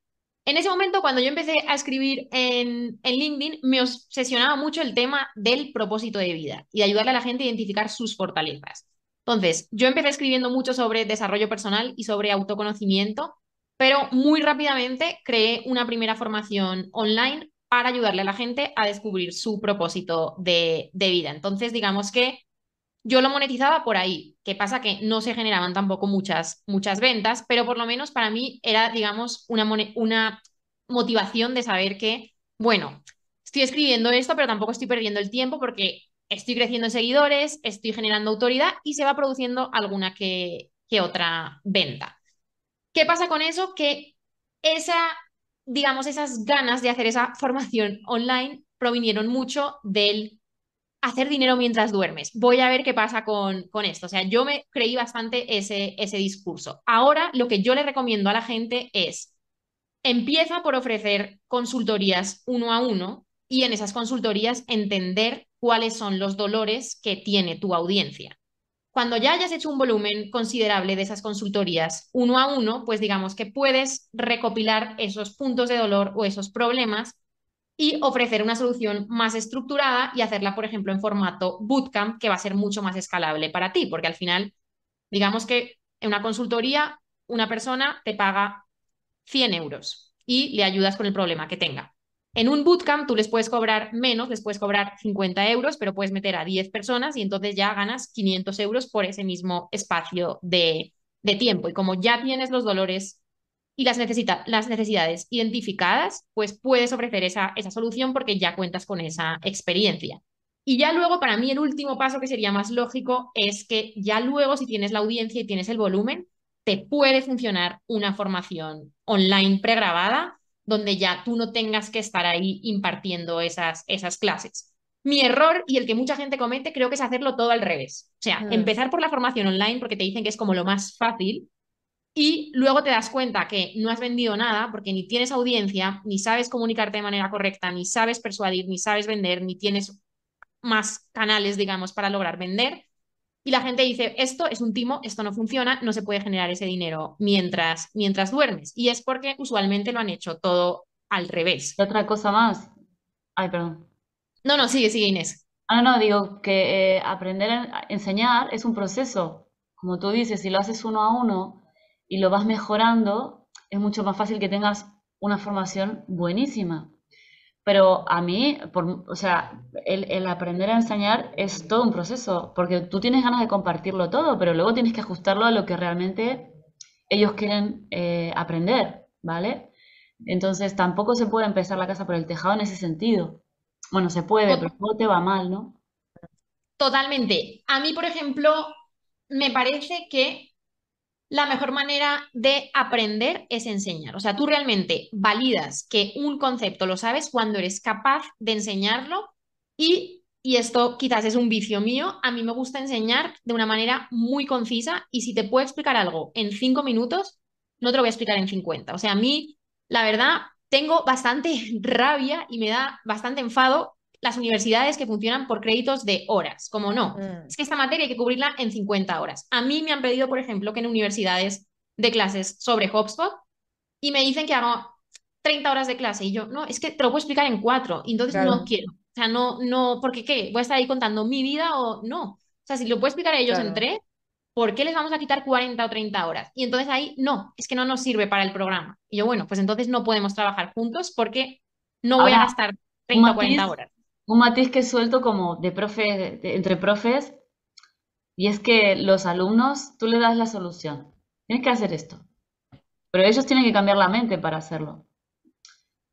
En ese momento, cuando yo empecé a escribir en, en LinkedIn, me obsesionaba mucho el tema del propósito de vida y de ayudarle a la gente a identificar sus fortalezas. Entonces, yo empecé escribiendo mucho sobre desarrollo personal y sobre autoconocimiento, pero muy rápidamente creé una primera formación online para ayudarle a la gente a descubrir su propósito de, vida. Entonces, digamos que yo lo monetizaba por ahí. ¿Qué pasa? Que no se generaban tampoco muchas, muchas ventas, pero por lo menos para mí era, digamos, una, una motivación de saber que, bueno, estoy escribiendo esto, pero tampoco estoy perdiendo el tiempo porque estoy creciendo en seguidores, estoy generando autoridad y se va produciendo alguna que, otra venta. ¿Qué pasa con eso? Que esa, digamos, esas ganas de hacer esa formación online provinieron mucho del hacer dinero mientras duermes. Voy a ver qué pasa con, con esto. O sea, yo me creí bastante ese, ese discurso. Ahora lo que yo le recomiendo a la gente es, empieza por ofrecer consultorías uno a uno y en esas consultorías entender cuáles son los dolores que tiene tu audiencia. Cuando ya hayas hecho un volumen considerable de esas consultorías uno a uno, pues digamos que puedes recopilar esos puntos de dolor o esos problemas y ofrecer una solución más estructurada y hacerla, por ejemplo, en formato bootcamp, que va a ser mucho más escalable para ti, porque al final, digamos que en una consultoría, una persona te paga 100 euros y le ayudas con el problema que tenga. En un bootcamp tú les puedes cobrar menos, les puedes cobrar 50 euros, pero puedes meter a 10 personas y entonces ya ganas 500 euros por ese mismo espacio de, tiempo. Y como ya tienes los dolores y las, las necesidades identificadas, pues puedes ofrecer esa, esa solución porque ya cuentas con esa experiencia. Y ya luego, para mí, el último paso que sería más lógico es que ya luego, si tienes la audiencia y tienes el volumen, te puede funcionar una formación online pregrabada donde ya tú no tengas que estar ahí impartiendo esas, esas clases. Mi error y el que mucha gente comete creo que es hacerlo todo al revés. O sea, Mm. empezar por la formación online porque te dicen que es como lo más fácil y luego te das cuenta que no has vendido nada porque ni tienes audiencia, ni sabes comunicarte de manera correcta, ni sabes persuadir, ni sabes vender, ni tienes más canales, digamos, para lograr vender. Y la gente dice, esto es un timo, esto no funciona, no se puede generar ese dinero mientras, mientras duermes. Y es porque usualmente lo han hecho todo al revés. Y otra cosa más. Ay, perdón. No, no, sigue, sigue Inés. Ah, no, digo que eh, aprender a enseñar es un proceso. Como tú dices, si lo haces uno a uno y lo vas mejorando, es mucho más fácil que tengas una formación buenísima. Pero a mí, por, o sea, el, el aprender a enseñar es todo un proceso, porque tú tienes ganas de compartirlo todo, pero luego tienes que ajustarlo a lo que realmente ellos quieren eh, aprender, ¿vale? Entonces tampoco se puede empezar la casa por el tejado en ese sentido. Bueno, se puede, pero luego te va mal, ¿no? Totalmente. A mí, por ejemplo, me parece que la mejor manera de aprender es enseñar. O sea, tú realmente validas que un concepto lo sabes cuando eres capaz de enseñarlo y, y esto quizás es un vicio mío, a mí me gusta enseñar de una manera muy concisa y si te puedo explicar algo en cinco minutos, no te lo voy a explicar en 50. O sea, a mí, la verdad, tengo bastante (laughs) rabia y me da bastante enfado las universidades que funcionan por créditos de horas, como no. Mm. Es que esta materia hay que cubrirla en 50 horas. A mí me han pedido, por ejemplo, que en universidades de clases sobre HubSpot y me dicen que hago 30 horas de clase. Y yo, no, es que te lo puedo explicar en cuatro. Y entonces Claro. no quiero. O sea, no, no, porque ¿qué? ¿Voy a estar ahí contando mi vida o no? O sea, si lo puedo explicar a ellos en tres, ¿por qué les vamos a quitar 40 o 30 horas? Y entonces ahí, no, es que no nos sirve para el programa. Y yo, bueno, pues entonces no podemos trabajar juntos porque no voy a gastar 30 o un 40 matiz, horas. Un matiz que suelto como de profe, entre profes, y es que los alumnos, tú le das la solución. Tienes que hacer esto. Pero ellos tienen que cambiar la mente para hacerlo.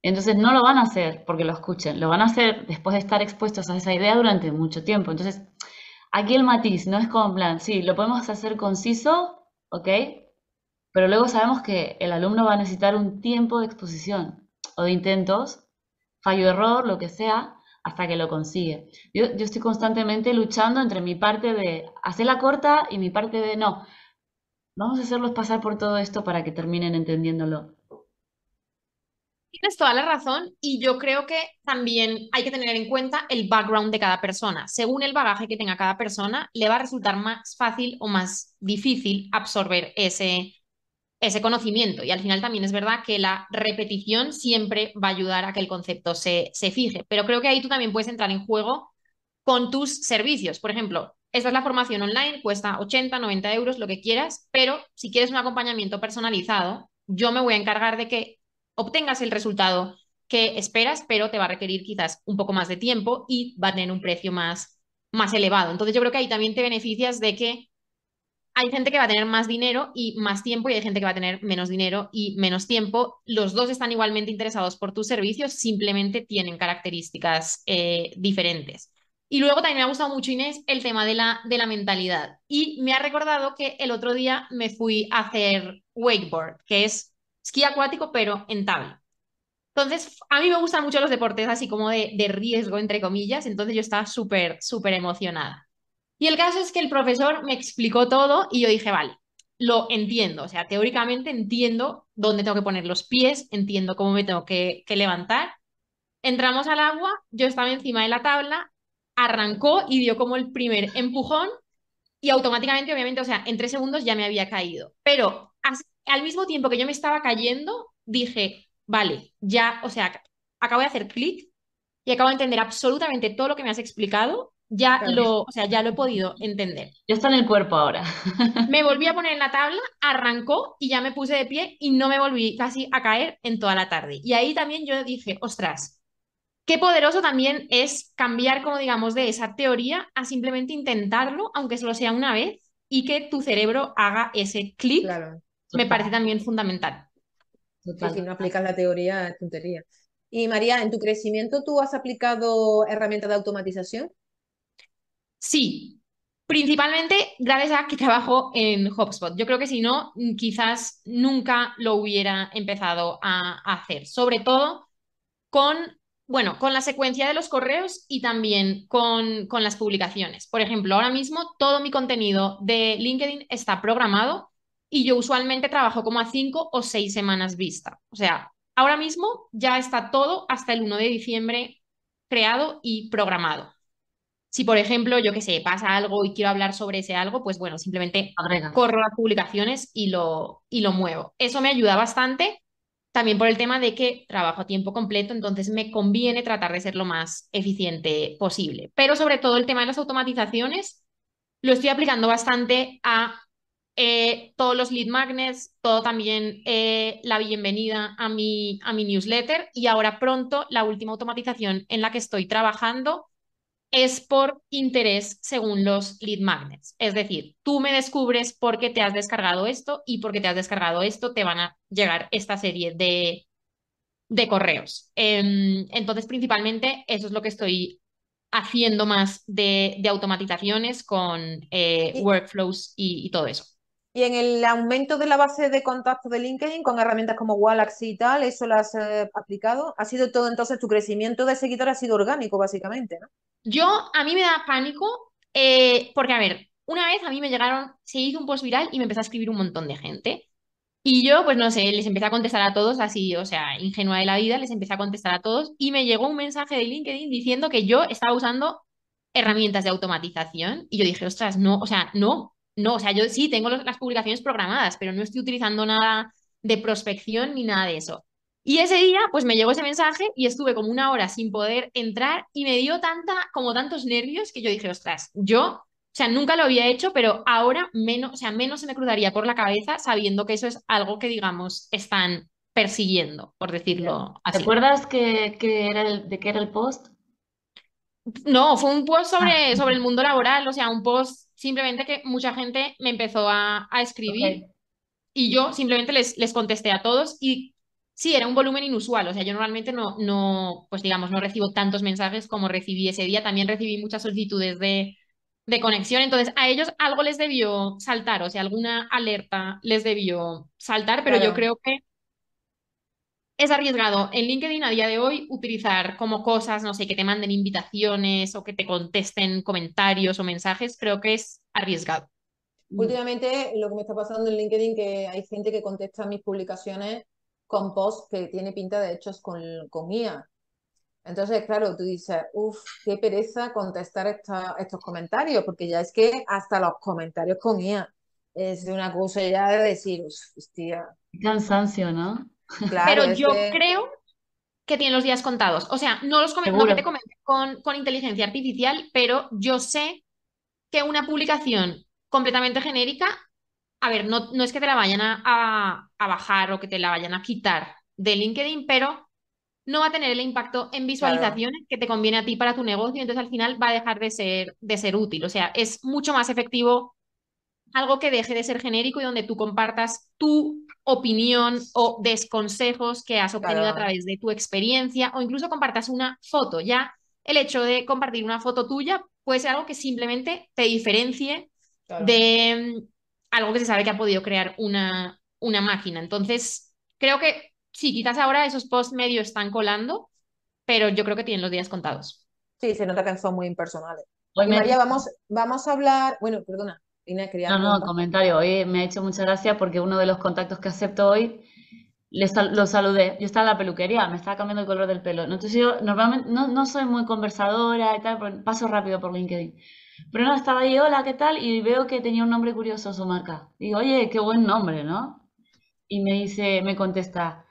Entonces no lo van a hacer porque lo escuchen, lo van a hacer después de estar expuestos a esa idea durante mucho tiempo. Entonces, aquí el matiz no es como plan, sí, lo podemos hacer conciso, ¿ok? Pero luego sabemos que el alumno va a necesitar un tiempo de exposición o de intentos, fallo-error, lo que sea, hasta que lo consigue. Yo, estoy constantemente luchando entre mi parte de hacerla corta y mi parte de no. Vamos a hacerlos pasar por todo esto para que terminen entendiéndolo. Tienes toda la razón y yo creo que también hay que tener en cuenta el background de cada persona. Según el bagaje que tenga cada persona, le va a resultar más fácil o más difícil absorber ese, ese conocimiento. Y al final también es verdad que la repetición siempre va a ayudar a que el concepto se, se fije. Pero creo que ahí tú también puedes entrar en juego con tus servicios. Por ejemplo, esta es la formación online, cuesta 80, 90 euros, lo que quieras, pero si quieres un acompañamiento personalizado, yo me voy a encargar de que obtengas el resultado que esperas, pero te va a requerir quizás un poco más de tiempo y va a tener un precio más, más elevado. Entonces yo creo que ahí también te beneficias de que hay gente que va a tener más dinero y más tiempo y hay gente que va a tener menos dinero y menos tiempo. Los dos están igualmente interesados por tus servicios, simplemente tienen características eh, diferentes. Y luego también me ha gustado mucho, Inés, el tema de la, de la mentalidad. Y me ha recordado que el otro día me fui a hacer wakeboard, que es esquí acuático, pero en tabla. Entonces, a mí me gustan mucho los deportes así como de, de riesgo, entre comillas, entonces yo estaba súper, súper emocionada. Y el caso es que el profesor me explicó todo y yo dije, vale, lo entiendo, o sea, teóricamente entiendo dónde tengo que poner los pies, entiendo cómo me tengo que, levantar. Entramos al agua, yo estaba encima de la tabla, arrancó y dio como el primer empujón y automáticamente, obviamente, o sea, en tres segundos ya me había caído. Pero al mismo tiempo que yo me estaba cayendo, dije, vale, ya, o sea, acabo de hacer clic y acabo de entender absolutamente todo lo que me has explicado, ya lo, o sea, ya lo he podido entender. Ya está en el cuerpo ahora. (laughs) Me volví a poner en la tabla, arrancó y ya me puse de pie y no me volví casi a caer en toda la tarde. Y ahí también yo dije, ostras, qué poderoso también es cambiar, como digamos, de esa teoría a simplemente intentarlo, aunque solo sea una vez, y que tu cerebro haga ese clic, Claro. me parece también fundamental. Total. si no aplicas la teoría, es tontería. Y María, en tu crecimiento, ¿tú has aplicado herramientas de automatización? Sí, principalmente gracias a que trabajo en HubSpot. Yo creo que si no, mm, quizás nunca lo hubiera empezado a hacer, sobre todo con, bueno, con la secuencia de los correos y también con, con las publicaciones. Por ejemplo, ahora mismo todo mi contenido de LinkedIn está programado y yo usualmente trabajo como a cinco o seis semanas vista. O sea, ahora mismo ya está todo hasta el 1 de diciembre creado y programado. Si, por ejemplo, yo qué sé, pasa algo y quiero hablar sobre ese algo, pues bueno, simplemente Agrega. corro las publicaciones y lo, y lo muevo. Eso me ayuda bastante, también por el tema de que trabajo a tiempo completo, entonces me conviene tratar de ser lo más eficiente posible. Pero sobre todo el tema de las automatizaciones lo estoy aplicando bastante a eh, todos los lead magnets, todo también eh, la bienvenida a mi, a mi newsletter y ahora pronto la última automatización en la que estoy trabajando es por interés según los lead magnets. Es decir, tú me descubres por qué te has descargado esto y porque te has descargado esto te van a llegar esta serie de, de correos. Em, entonces, principalmente, eso es lo que estoy haciendo más de, de automatizaciones con eh, workflows y, y todo eso. Y en el aumento de la base de contactos de LinkedIn con herramientas como Wallaxy y tal, ¿eso lo has eh, aplicado? Ha sido todo entonces tu crecimiento de seguidor ha sido orgánico, básicamente, ¿no? Yo, a mí me da pánico, eh, porque, a ver, una vez a mí me llegaron, se hizo un post viral y me empezó a escribir un montón de gente. Y yo, pues no sé, les empecé a contestar a todos, así, o sea, ingenua de la vida, les empecé a contestar a todos y me llegó un mensaje de LinkedIn diciendo que yo estaba usando herramientas de automatización y yo dije, ostras, no, o sea, no, no, o sea, yo sí tengo los- las publicaciones programadas, pero no estoy utilizando nada de prospección ni nada de eso. Y ese día, pues me llegó ese mensaje y estuve como una hora sin poder entrar y me dio tanta, como tantos nervios que yo dije, ostras, yo, o sea, nunca lo había hecho, pero ahora menos, o sea, menos se me cruzaría por la cabeza sabiendo que eso es algo que, digamos, están persiguiendo, por decirlo así. ¿Te acuerdas que, que era el, de qué era el post? No, fue un post sobre, sobre el mundo laboral, o sea, un post simplemente que mucha gente me empezó a, a escribir y yo simplemente les, les contesté a todos y sí, era un volumen inusual, o sea, yo normalmente no, no, pues digamos, no recibo tantos mensajes como recibí ese día, también recibí muchas solicitudes de, de conexión, entonces a ellos algo les debió saltar, o sea, alguna alerta les debió saltar, pero yo creo que es arriesgado en LinkedIn a día de hoy utilizar como cosas, no sé, que te manden invitaciones o que te contesten comentarios o mensajes, creo que es arriesgado. Mm. Últimamente lo que me está pasando en LinkedIn que hay gente que contesta mis publicaciones con posts que tiene pinta de hechos con, con IA. Entonces, claro, tú dices, uff, qué pereza contestar esta- estos comentarios, porque ya es que hasta los comentarios con IA es una cosa ya de decir, "Uf, hostia, Qué cansancio, ¿no? Claro, Pero yo que, creo que tienen los días contados. O sea, no los come- no que te comenten con, con inteligencia artificial, pero yo sé que una publicación completamente genérica, a ver, no, no es que te la vayan a, a- a bajar o que te la vayan a quitar de LinkedIn, pero no va a tener el impacto en visualizaciones que te conviene a ti para tu negocio, entonces al final va a dejar de ser, de ser útil. O sea, es mucho más efectivo algo que deje de ser genérico y donde tú compartas tu opinión o desconsejos que has obtenido a través de tu experiencia o incluso compartas una foto. Ya el hecho de compartir una foto tuya puede ser algo que simplemente te diferencie claro. de mm, algo que se sabe que ha podido crear una, una máquina. Entonces, creo que sí, quizás ahora esos posts medio están colando, pero yo creo que tienen los días contados. Sí, se nota que son muy impersonales. Hoy María, vamos, vamos a hablar, bueno, perdona, Inés, quería No, no, comentario. Hoy me ha hecho mucha gracia porque uno de los contactos que acepto hoy le sal- lo saludé. Yo estaba en la peluquería, me estaba cambiando el color del pelo. Entonces yo normalmente no, no soy muy conversadora y tal, paso rápido por LinkedIn. Pero no, estaba ahí, hola, ¿qué tal? Y veo que tenía un nombre curioso su marca. Digo, oye, qué buen nombre, ¿no? Y me dice, me contesta,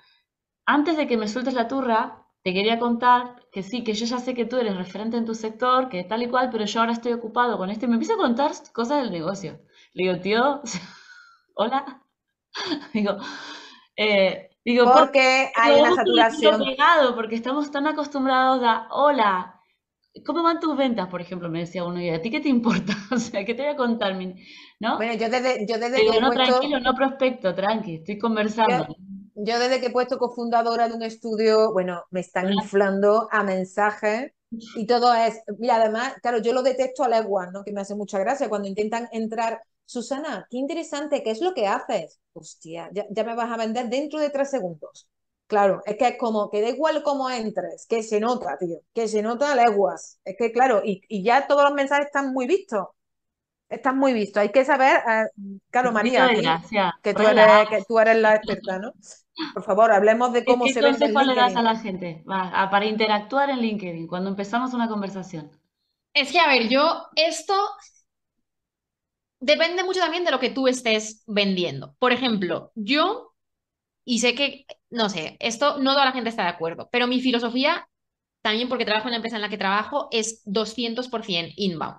antes de que me sueltes la turra, te quería contar que sí, que yo ya sé que tú eres referente en tu sector, que tal y cual, pero yo ahora estoy ocupado con esto y me empieza a contar cosas del negocio. Le digo, tío, (laughs) hola. (laughs) Digo, eh, digo, ¿por Porque hay una "Vamos con el estilo saturación. porque estamos tan acostumbrados a, hola, ¿cómo van tus ventas? Por ejemplo, me decía uno, y a ti qué te importa, (laughs) o sea, ¿qué te voy a contar? ¿No? Bueno, yo desde, yo desde Digo, no, puesto, tranquilo, no prospecto, tranqui, estoy conversando. yo desde que he puesto cofundadora de un estudio, bueno, me están inflando a mensajes y todo es, mira, además, claro, yo lo detesto a leguas, ¿no? Que me hace mucha gracia cuando intentan entrar, Susana, qué interesante, ¿qué es lo que haces? Hostia, ya, ya me vas a vender dentro de tres segundos. Claro, es que es como, que da igual cómo entres, que se nota, tío, que se nota a leguas. Es que, claro, y, y ya todos los mensajes están muy vistos. Están muy vistos. Hay que saber, eh, claro, María, que tú eres, que tú eres la experta, ¿no? Por favor, hablemos de ¿Qué, cómo qué se vende en consejo le das a la gente Va, a- para interactuar en LinkedIn cuando empezamos una conversación? Es que, a ver, yo esto depende mucho también de lo que tú estés vendiendo. Por ejemplo, yo, y sé que, no sé, esto no toda la gente está de acuerdo, pero mi filosofía, también porque trabajo en la empresa en la que trabajo, es 200% inbound.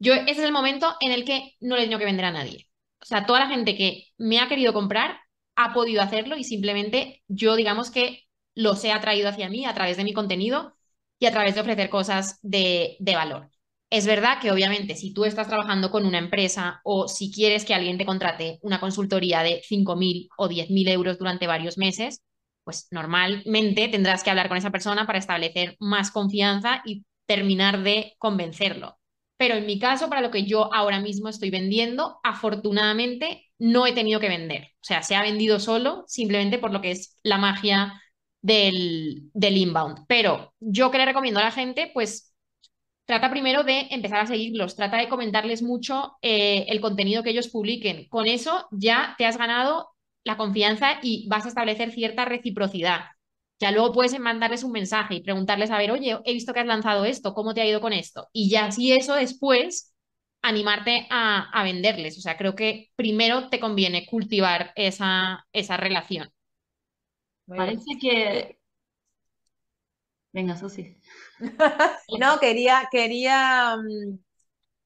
Yo, ese es el momento en el que no le tengo que vender a nadie. O sea, toda la gente que me ha querido comprar ha podido hacerlo y simplemente yo, digamos que los he atraído hacia mí a través de mi contenido y a través de ofrecer cosas de, valor. Es verdad que obviamente si tú estás trabajando con una empresa o si quieres que alguien te contrate una consultoría de 5.000 o 10.000 euros durante varios meses, pues normalmente tendrás que hablar con esa persona para establecer más confianza y terminar de convencerlo. Pero en mi caso, para lo que yo ahora mismo estoy vendiendo, afortunadamente no he tenido que vender. O sea, se ha vendido solo simplemente por lo que es la magia del, del inbound. Pero yo que le recomiendo a la gente, pues trata primero de empezar a seguirlos, trata de comentarles mucho eh, el contenido que ellos publiquen. Con eso ya te has ganado la confianza y vas a establecer cierta reciprocidad. Ya luego puedes mandarles un mensaje y preguntarles, a ver, oye, he visto que has lanzado esto, ¿cómo te ha ido con esto? Y ya si eso después, animarte a, a venderles. O sea, creo que primero te conviene cultivar esa, esa relación. Parece que... Venga, Susi. (laughs) no, quería, quería mm,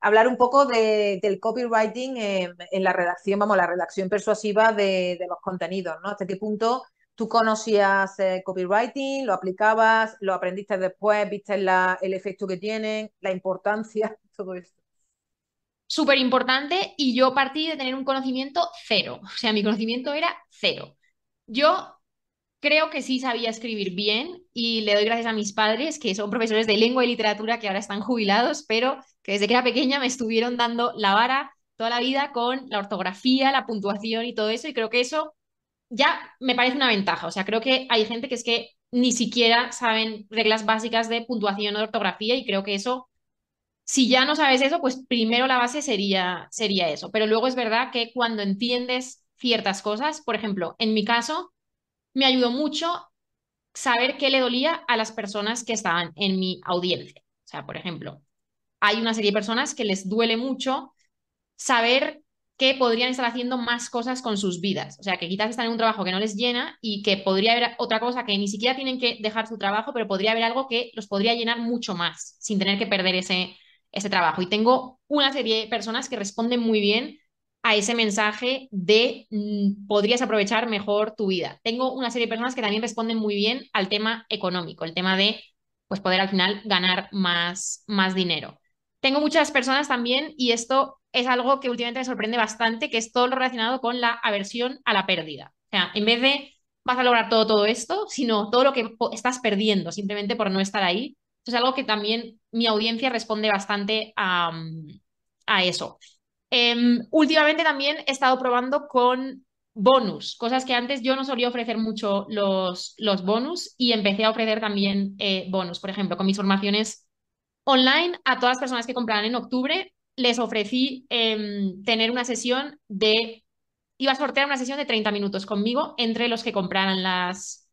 hablar un poco del copywriting en, la redacción, vamos, la redacción persuasiva de, los contenidos, ¿no? ¿Hasta qué punto tú conocías eh, copywriting, lo aplicabas, lo aprendiste después, viste el efecto que tienen, la importancia, (laughs) todo esto? Súper importante y yo partí de tener un conocimiento cero, o sea, mi conocimiento era cero. Yo creo que sí sabía escribir bien y le doy gracias a mis padres, que son profesores de lengua y literatura que ahora están jubilados, pero que desde que era pequeña me estuvieron dando la vara toda la vida con la ortografía, la puntuación y todo eso, y creo que eso ya me parece una ventaja. O sea, creo que hay gente que es que ni siquiera saben reglas básicas de puntuación o ortografía, y creo que eso, si ya no sabes eso, pues primero la base sería, sería eso. Pero luego es verdad que cuando entiendes ciertas cosas, por ejemplo, en mi caso, me ayudó mucho saber qué le dolía a las personas que estaban en mi audiencia. O sea, por ejemplo, hay una serie de personas que les duele mucho saber que podrían estar haciendo más cosas con sus vidas. O sea, que quizás están en un trabajo que no les llena y que podría haber otra cosa que ni siquiera tienen que dejar su trabajo, pero podría haber algo que los podría llenar mucho más sin tener que perder ese, ese trabajo. Y tengo una serie de personas que responden muy bien a ese mensaje de mm, podrías aprovechar mejor tu vida. Tengo una serie de personas que también responden muy bien al tema económico, el tema de pues poder al final ganar más, más dinero. Tengo muchas personas también, y esto es algo que últimamente me sorprende bastante, que es todo lo relacionado con la aversión a la pérdida. O sea, en vez de vas a lograr todo, todo esto, sino todo lo que estás perdiendo simplemente por no estar ahí. es algo que también mi audiencia responde bastante a, a eso. Em, últimamente también he estado probando con bonus, cosas que antes yo no solía ofrecer mucho los, los bonus y empecé a ofrecer también eh, bonus. Por ejemplo, con mis formaciones online a todas las personas que compraran en octubre, les ofrecí em, tener una sesión de, iba a sortear una sesión de 30 minutos conmigo entre los que compraran las,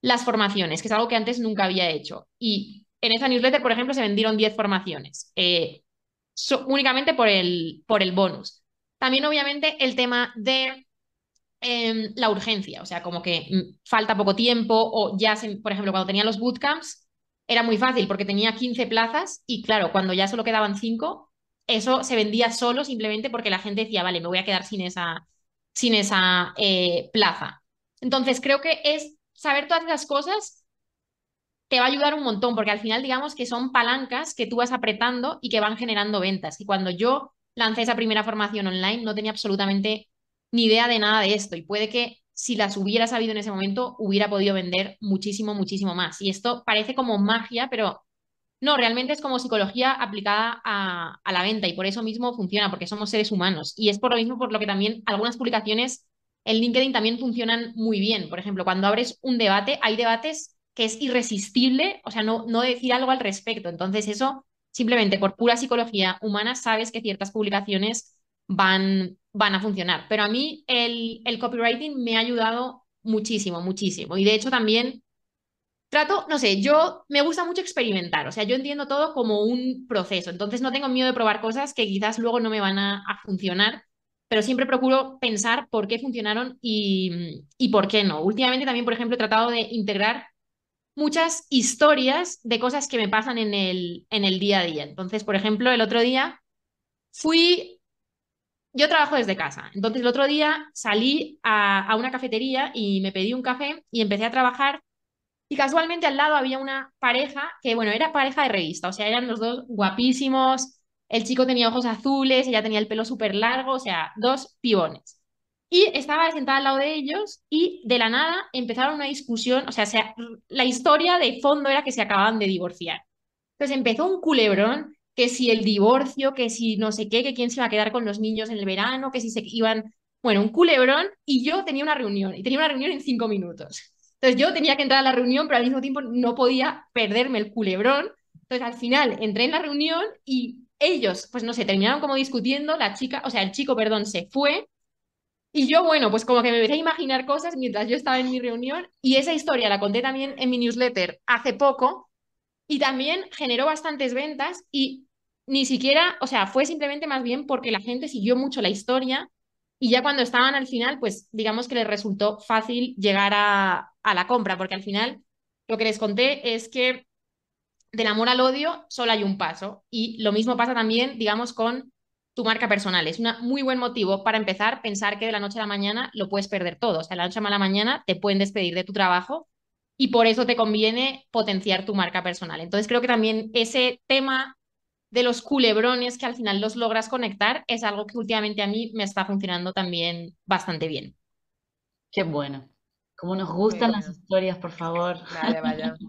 las formaciones, que es algo que antes nunca había hecho. Y en esa newsletter, por ejemplo, se vendieron 10 formaciones. Eh, únicamente por el, por el bonus. También, obviamente, el tema de em, la urgencia, o sea, como que mm, falta poco tiempo o ya, por ejemplo, cuando tenía los bootcamps, era muy fácil porque tenía 15 plazas y claro, cuando ya solo quedaban 5, eso se vendía solo simplemente porque la gente decía, vale, me voy a quedar sin esa, sin esa eh, plaza. Entonces, creo que es saber todas esas cosas te va a ayudar un montón, porque al final digamos que son palancas que tú vas apretando y que van generando ventas. Y cuando yo lancé esa primera formación online no tenía absolutamente ni idea de nada de esto y puede que si las hubiera sabido en ese momento hubiera podido vender muchísimo, muchísimo más. Y esto parece como magia, pero no, realmente es como psicología aplicada a, a la venta y por eso mismo funciona, porque somos seres humanos. Y es por lo mismo por lo que también algunas publicaciones en LinkedIn también funcionan muy bien. Por ejemplo, cuando abres un debate, hay debates que es irresistible, o sea, no, no decir algo al respecto. Entonces, eso simplemente por pura psicología humana sabes que ciertas publicaciones van, van a funcionar. Pero a mí el, el copywriting me ha ayudado muchísimo, muchísimo. Y de hecho también trato, no sé, yo me gusta mucho experimentar, o sea, yo entiendo todo como un proceso, entonces no tengo miedo de probar cosas que quizás luego no me van a, funcionar, pero siempre procuro pensar por qué funcionaron y, y por qué no. Últimamente también, por ejemplo, he tratado de integrar muchas historias de cosas que me pasan en el, en el día a día. Entonces, por ejemplo, el otro día fui, yo trabajo desde casa, entonces el otro día salí a, una cafetería y me pedí un café y empecé a trabajar. Y casualmente al lado había una pareja que, bueno, era pareja de revista, o sea, eran los dos guapísimos, el chico tenía ojos azules, ella tenía el pelo súper largo, o sea, dos pibones. Y estaba sentada al lado de ellos y de la nada empezaron una discusión, o sea, la historia de fondo era que se acababan de divorciar. Entonces empezó un culebrón, que si el divorcio, que si no sé qué, que quién se iba a quedar con los niños en el verano, que si se iban, bueno, un culebrón y yo tenía una reunión y tenía una reunión en cinco minutos. Entonces yo tenía que entrar a la reunión, pero al mismo tiempo no podía perderme el culebrón. Entonces al final entré en la reunión y ellos, pues no sé, terminaron como discutiendo, la chica, o sea, el chico, perdón, se fue y yo, bueno, pues como que me empecé a imaginar cosas mientras yo estaba en mi reunión y esa historia la conté también en mi newsletter hace poco y también generó bastantes ventas y ni siquiera, o sea, fue simplemente más bien porque la gente siguió mucho la historia y ya cuando estaban al final, pues digamos que les resultó fácil llegar a, a la compra, porque al final lo que les conté es que del amor al odio solo hay un paso y lo mismo pasa también, digamos, con tu marca personal. Es un muy buen motivo para empezar, pensar que de la noche a la mañana lo puedes perder todo. O sea, de la noche a la mañana te pueden despedir de tu trabajo y por eso te conviene potenciar tu marca personal. Entonces creo que también ese tema de los culebrones que al final los logras conectar es algo que últimamente a mí me está funcionando también bastante bien. Qué bueno. Como nos gustan las historias, por favor. Vaya, vaya. (laughs)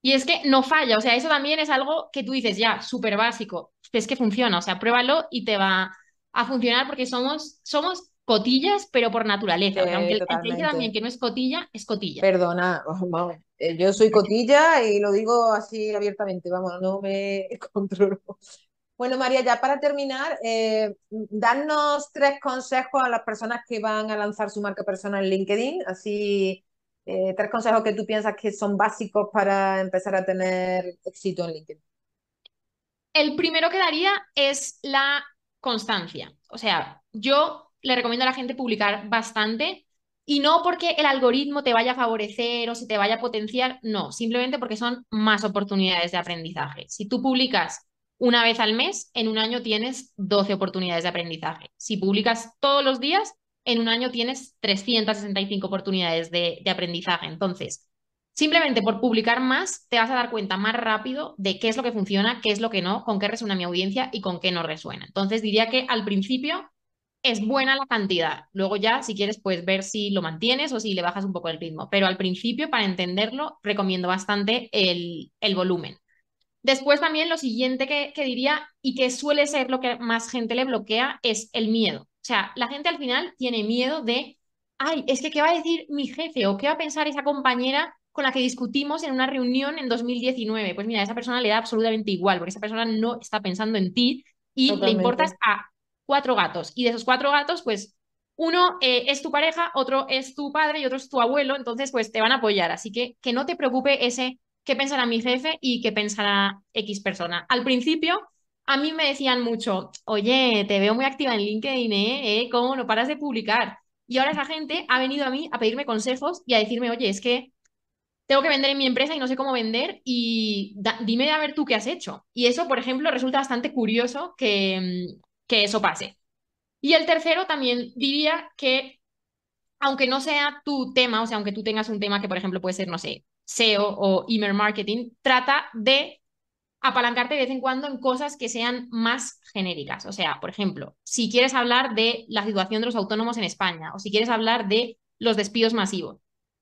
Y es que no falla, o sea, eso también es algo que tú dices ya, súper básico, es que funciona, o sea, pruébalo y te va a funcionar porque somos, somos cotillas, pero por naturaleza. Sí, aunque el totalmente. que también que no es cotilla, es cotilla. Perdona, (laughs) vamos, eh, yo soy cotilla y lo digo así abiertamente, vamos, no me (laughs) controlo. Bueno, María, ya para terminar, eh, darnos tres consejos a las personas que van a lanzar su marca personal en LinkedIn, así eh, tres consejos que tú piensas que son básicos para empezar a tener éxito en LinkedIn. El primero que daría es la constancia. O sea, yo le recomiendo a la gente publicar bastante y no porque el algoritmo te vaya a favorecer o se te vaya a potenciar, no, simplemente porque son más oportunidades de aprendizaje. Si tú publicas una vez al mes, en un año tienes 12 oportunidades de aprendizaje. Si publicas todos los días, en un año tienes 365 oportunidades de, de aprendizaje. Entonces, Simplemente por publicar más te vas a dar cuenta más rápido de qué es lo que funciona, qué es lo que no, con qué resuena mi audiencia y con qué no resuena. Entonces diría que al principio es buena la cantidad. Luego ya, si quieres, puedes ver si lo mantienes o si le bajas un poco el ritmo. Pero al principio, para entenderlo, recomiendo bastante el, el volumen. Después también lo siguiente que, que diría y que suele ser lo que más gente le bloquea es el miedo. O sea, la gente al final tiene miedo de, ay, es que qué va a decir mi jefe o qué va a pensar esa compañera con la que discutimos en una reunión en 2019. Pues mira, a esa persona le da absolutamente igual, porque esa persona no está pensando en ti y Totalmente. le importas a cuatro gatos. Y de esos cuatro gatos, pues uno eh, es tu pareja, otro es tu padre y otro es tu abuelo, entonces pues te van a apoyar. Así que que no te preocupe ese qué pensará mi jefe y qué pensará X persona. Al principio, a mí me decían mucho, oye, te veo muy activa en LinkedIn, ¿eh? ¿Eh? ¿Cómo no paras de publicar? Y ahora esa gente ha venido a mí a pedirme consejos y a decirme, oye, es que tengo que vender en mi empresa y no sé cómo vender y dime a ver tú qué has hecho. Y eso, por ejemplo, resulta bastante curioso que, mm, que eso pase. Y el tercero también diría que, aunque no sea tu tema, o sea, aunque tú tengas un tema que, por ejemplo, puede ser, no sé, SEO o email marketing, trata de apalancarte de vez en cuando en cosas que sean más genéricas. O sea, por ejemplo, si quieres hablar de la situación de los autónomos en España o si quieres hablar de los despidos masivos,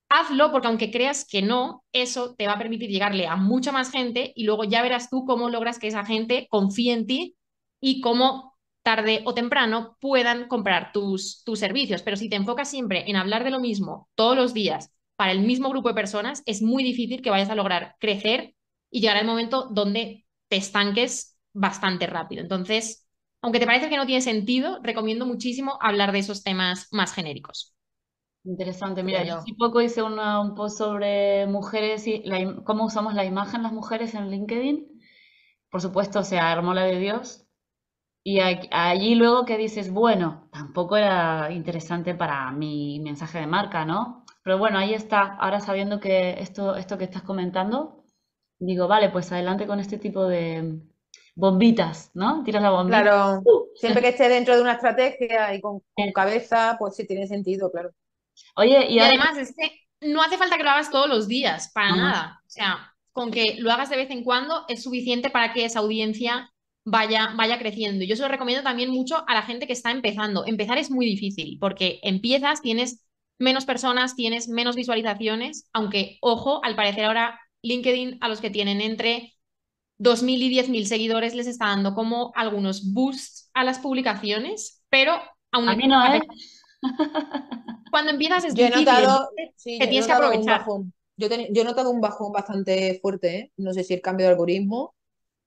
hazlo porque aunque creas que no, eso te va a permitir llegarle a mucha más gente y luego ya verás tú cómo logras que esa gente confíe en ti y cómo tarde o temprano puedan comprar tus, tus servicios. Pero si te enfocas siempre en hablar de lo mismo todos los días para el mismo grupo de personas, es muy difícil que vayas a lograr crecer y llegar al momento donde te estanques bastante rápido. Entonces, aunque te parece que no tiene sentido, recomiendo muchísimo hablar de esos temas más genéricos. Interesante. Mira, yo hace poco hice una- un post sobre mujeres y la cómo usamos la imagen las mujeres en LinkedIn. Por supuesto, se armó la de Dios. Y allí luego que dices, bueno, tampoco era interesante para mi mensaje de marca, ¿no? Pero bueno, ahí está. Ahora sabiendo que esto, esto que estás comentando, digo, vale, pues adelante con este tipo de bombitas, ¿no? Tiras la bombita. Claro, ¡uh! siempre que esté dentro de una estrategia y con, con cabeza, pues sí tiene sentido, claro. Oye, y además es que no hace falta que lo hagas todos los días, para Ajá. nada. O sea, con que lo hagas de vez en cuando es suficiente para que esa audiencia vaya, vaya creciendo. Y yo se lo recomiendo también mucho a la gente que está empezando. Empezar es muy difícil porque empiezas, tienes menos personas, tienes menos visualizaciones, aunque, ojo, al parecer ahora LinkedIn a los que tienen entre 2.000 y 10.000 seguidores les está dando como algunos boosts a las publicaciones, pero aún a mí no, ¿eh? (laughs) cuando empiezas es Yo he difícil. notado, entonces sí, te yo he tienes que notado un aprovechar. bajón. Yo, ten- yo he notado un bajón bastante fuerte, ¿eh? No sé si el cambio de algoritmo,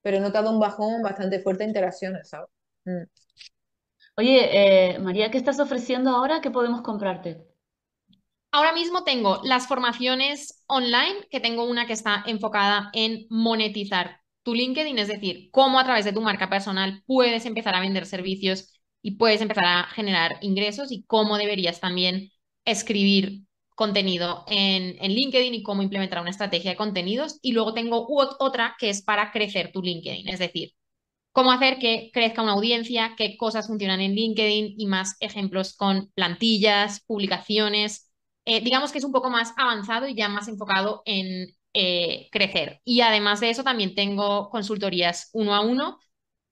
pero he notado un bajón bastante fuerte de interacciones, ¿sabes? Mm. Oye, eh, María, ¿qué estás ofreciendo ahora? ¿Qué podemos comprarte? Ahora mismo tengo las formaciones online, que tengo una que está enfocada en monetizar tu LinkedIn, es decir, cómo a través de tu marca personal puedes empezar a vender servicios y puedes empezar a generar ingresos y cómo deberías también escribir contenido en, LinkedIn y cómo implementar una estrategia de contenidos. Y luego tengo otra que es para crecer tu LinkedIn, es decir, cómo hacer que crezca una audiencia, qué cosas funcionan en LinkedIn y más ejemplos con plantillas, publicaciones. Eh, digamos que es un poco más avanzado y ya más enfocado en eh, crecer. Y además de eso, también tengo consultorías uno a uno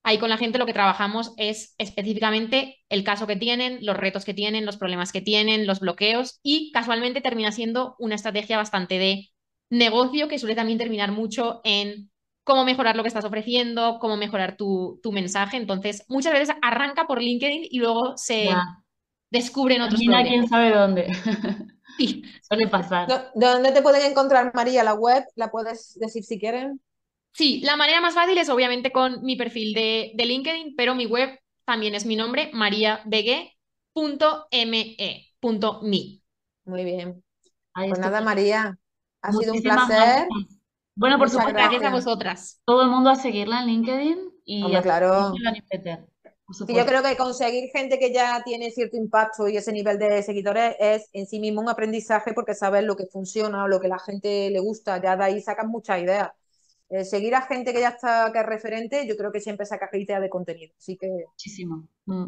Ahí con la gente lo que trabajamos es específicamente el caso que tienen, los retos que tienen, los problemas que tienen, los bloqueos y casualmente termina siendo una estrategia bastante de negocio que suele también terminar mucho en cómo mejorar lo que estás ofreciendo, cómo mejorar tu, tu mensaje. Entonces, muchas veces arranca por LinkedIn y luego se descubren otros Mira quién sabe dónde. (laughs) Sí. Suele pasar. ¿Dónde te pueden encontrar, María? ¿La web? ¿La puedes decir si quieren? Sí, la manera más fácil es obviamente con mi perfil de, de LinkedIn, pero mi web también es mi nombre, mariabegue.me.me. Muy bien. pues nada, María, ha sido un placer. Gracias. Bueno, por supuesto, gracias a vosotras. Todo el mundo a seguirla en LinkedIn y Hombre, a claro. la newsletter. Y yo creo que conseguir gente que ya tiene cierto impacto y ese nivel de seguidores es en sí mismo un aprendizaje porque sabes lo que funciona o lo que la gente le gusta, ya de ahí sacas muchas ideas. Eh, seguir a gente que ya está, que es referente, yo creo que siempre saca idea de contenido. Así que. Muchísimo. Mm.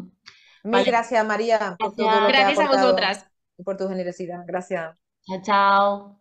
Mil vale. gracias, María, por gracias. todo lo que a vosotras. Y por tu generosidad. Gracias. Chao, chao.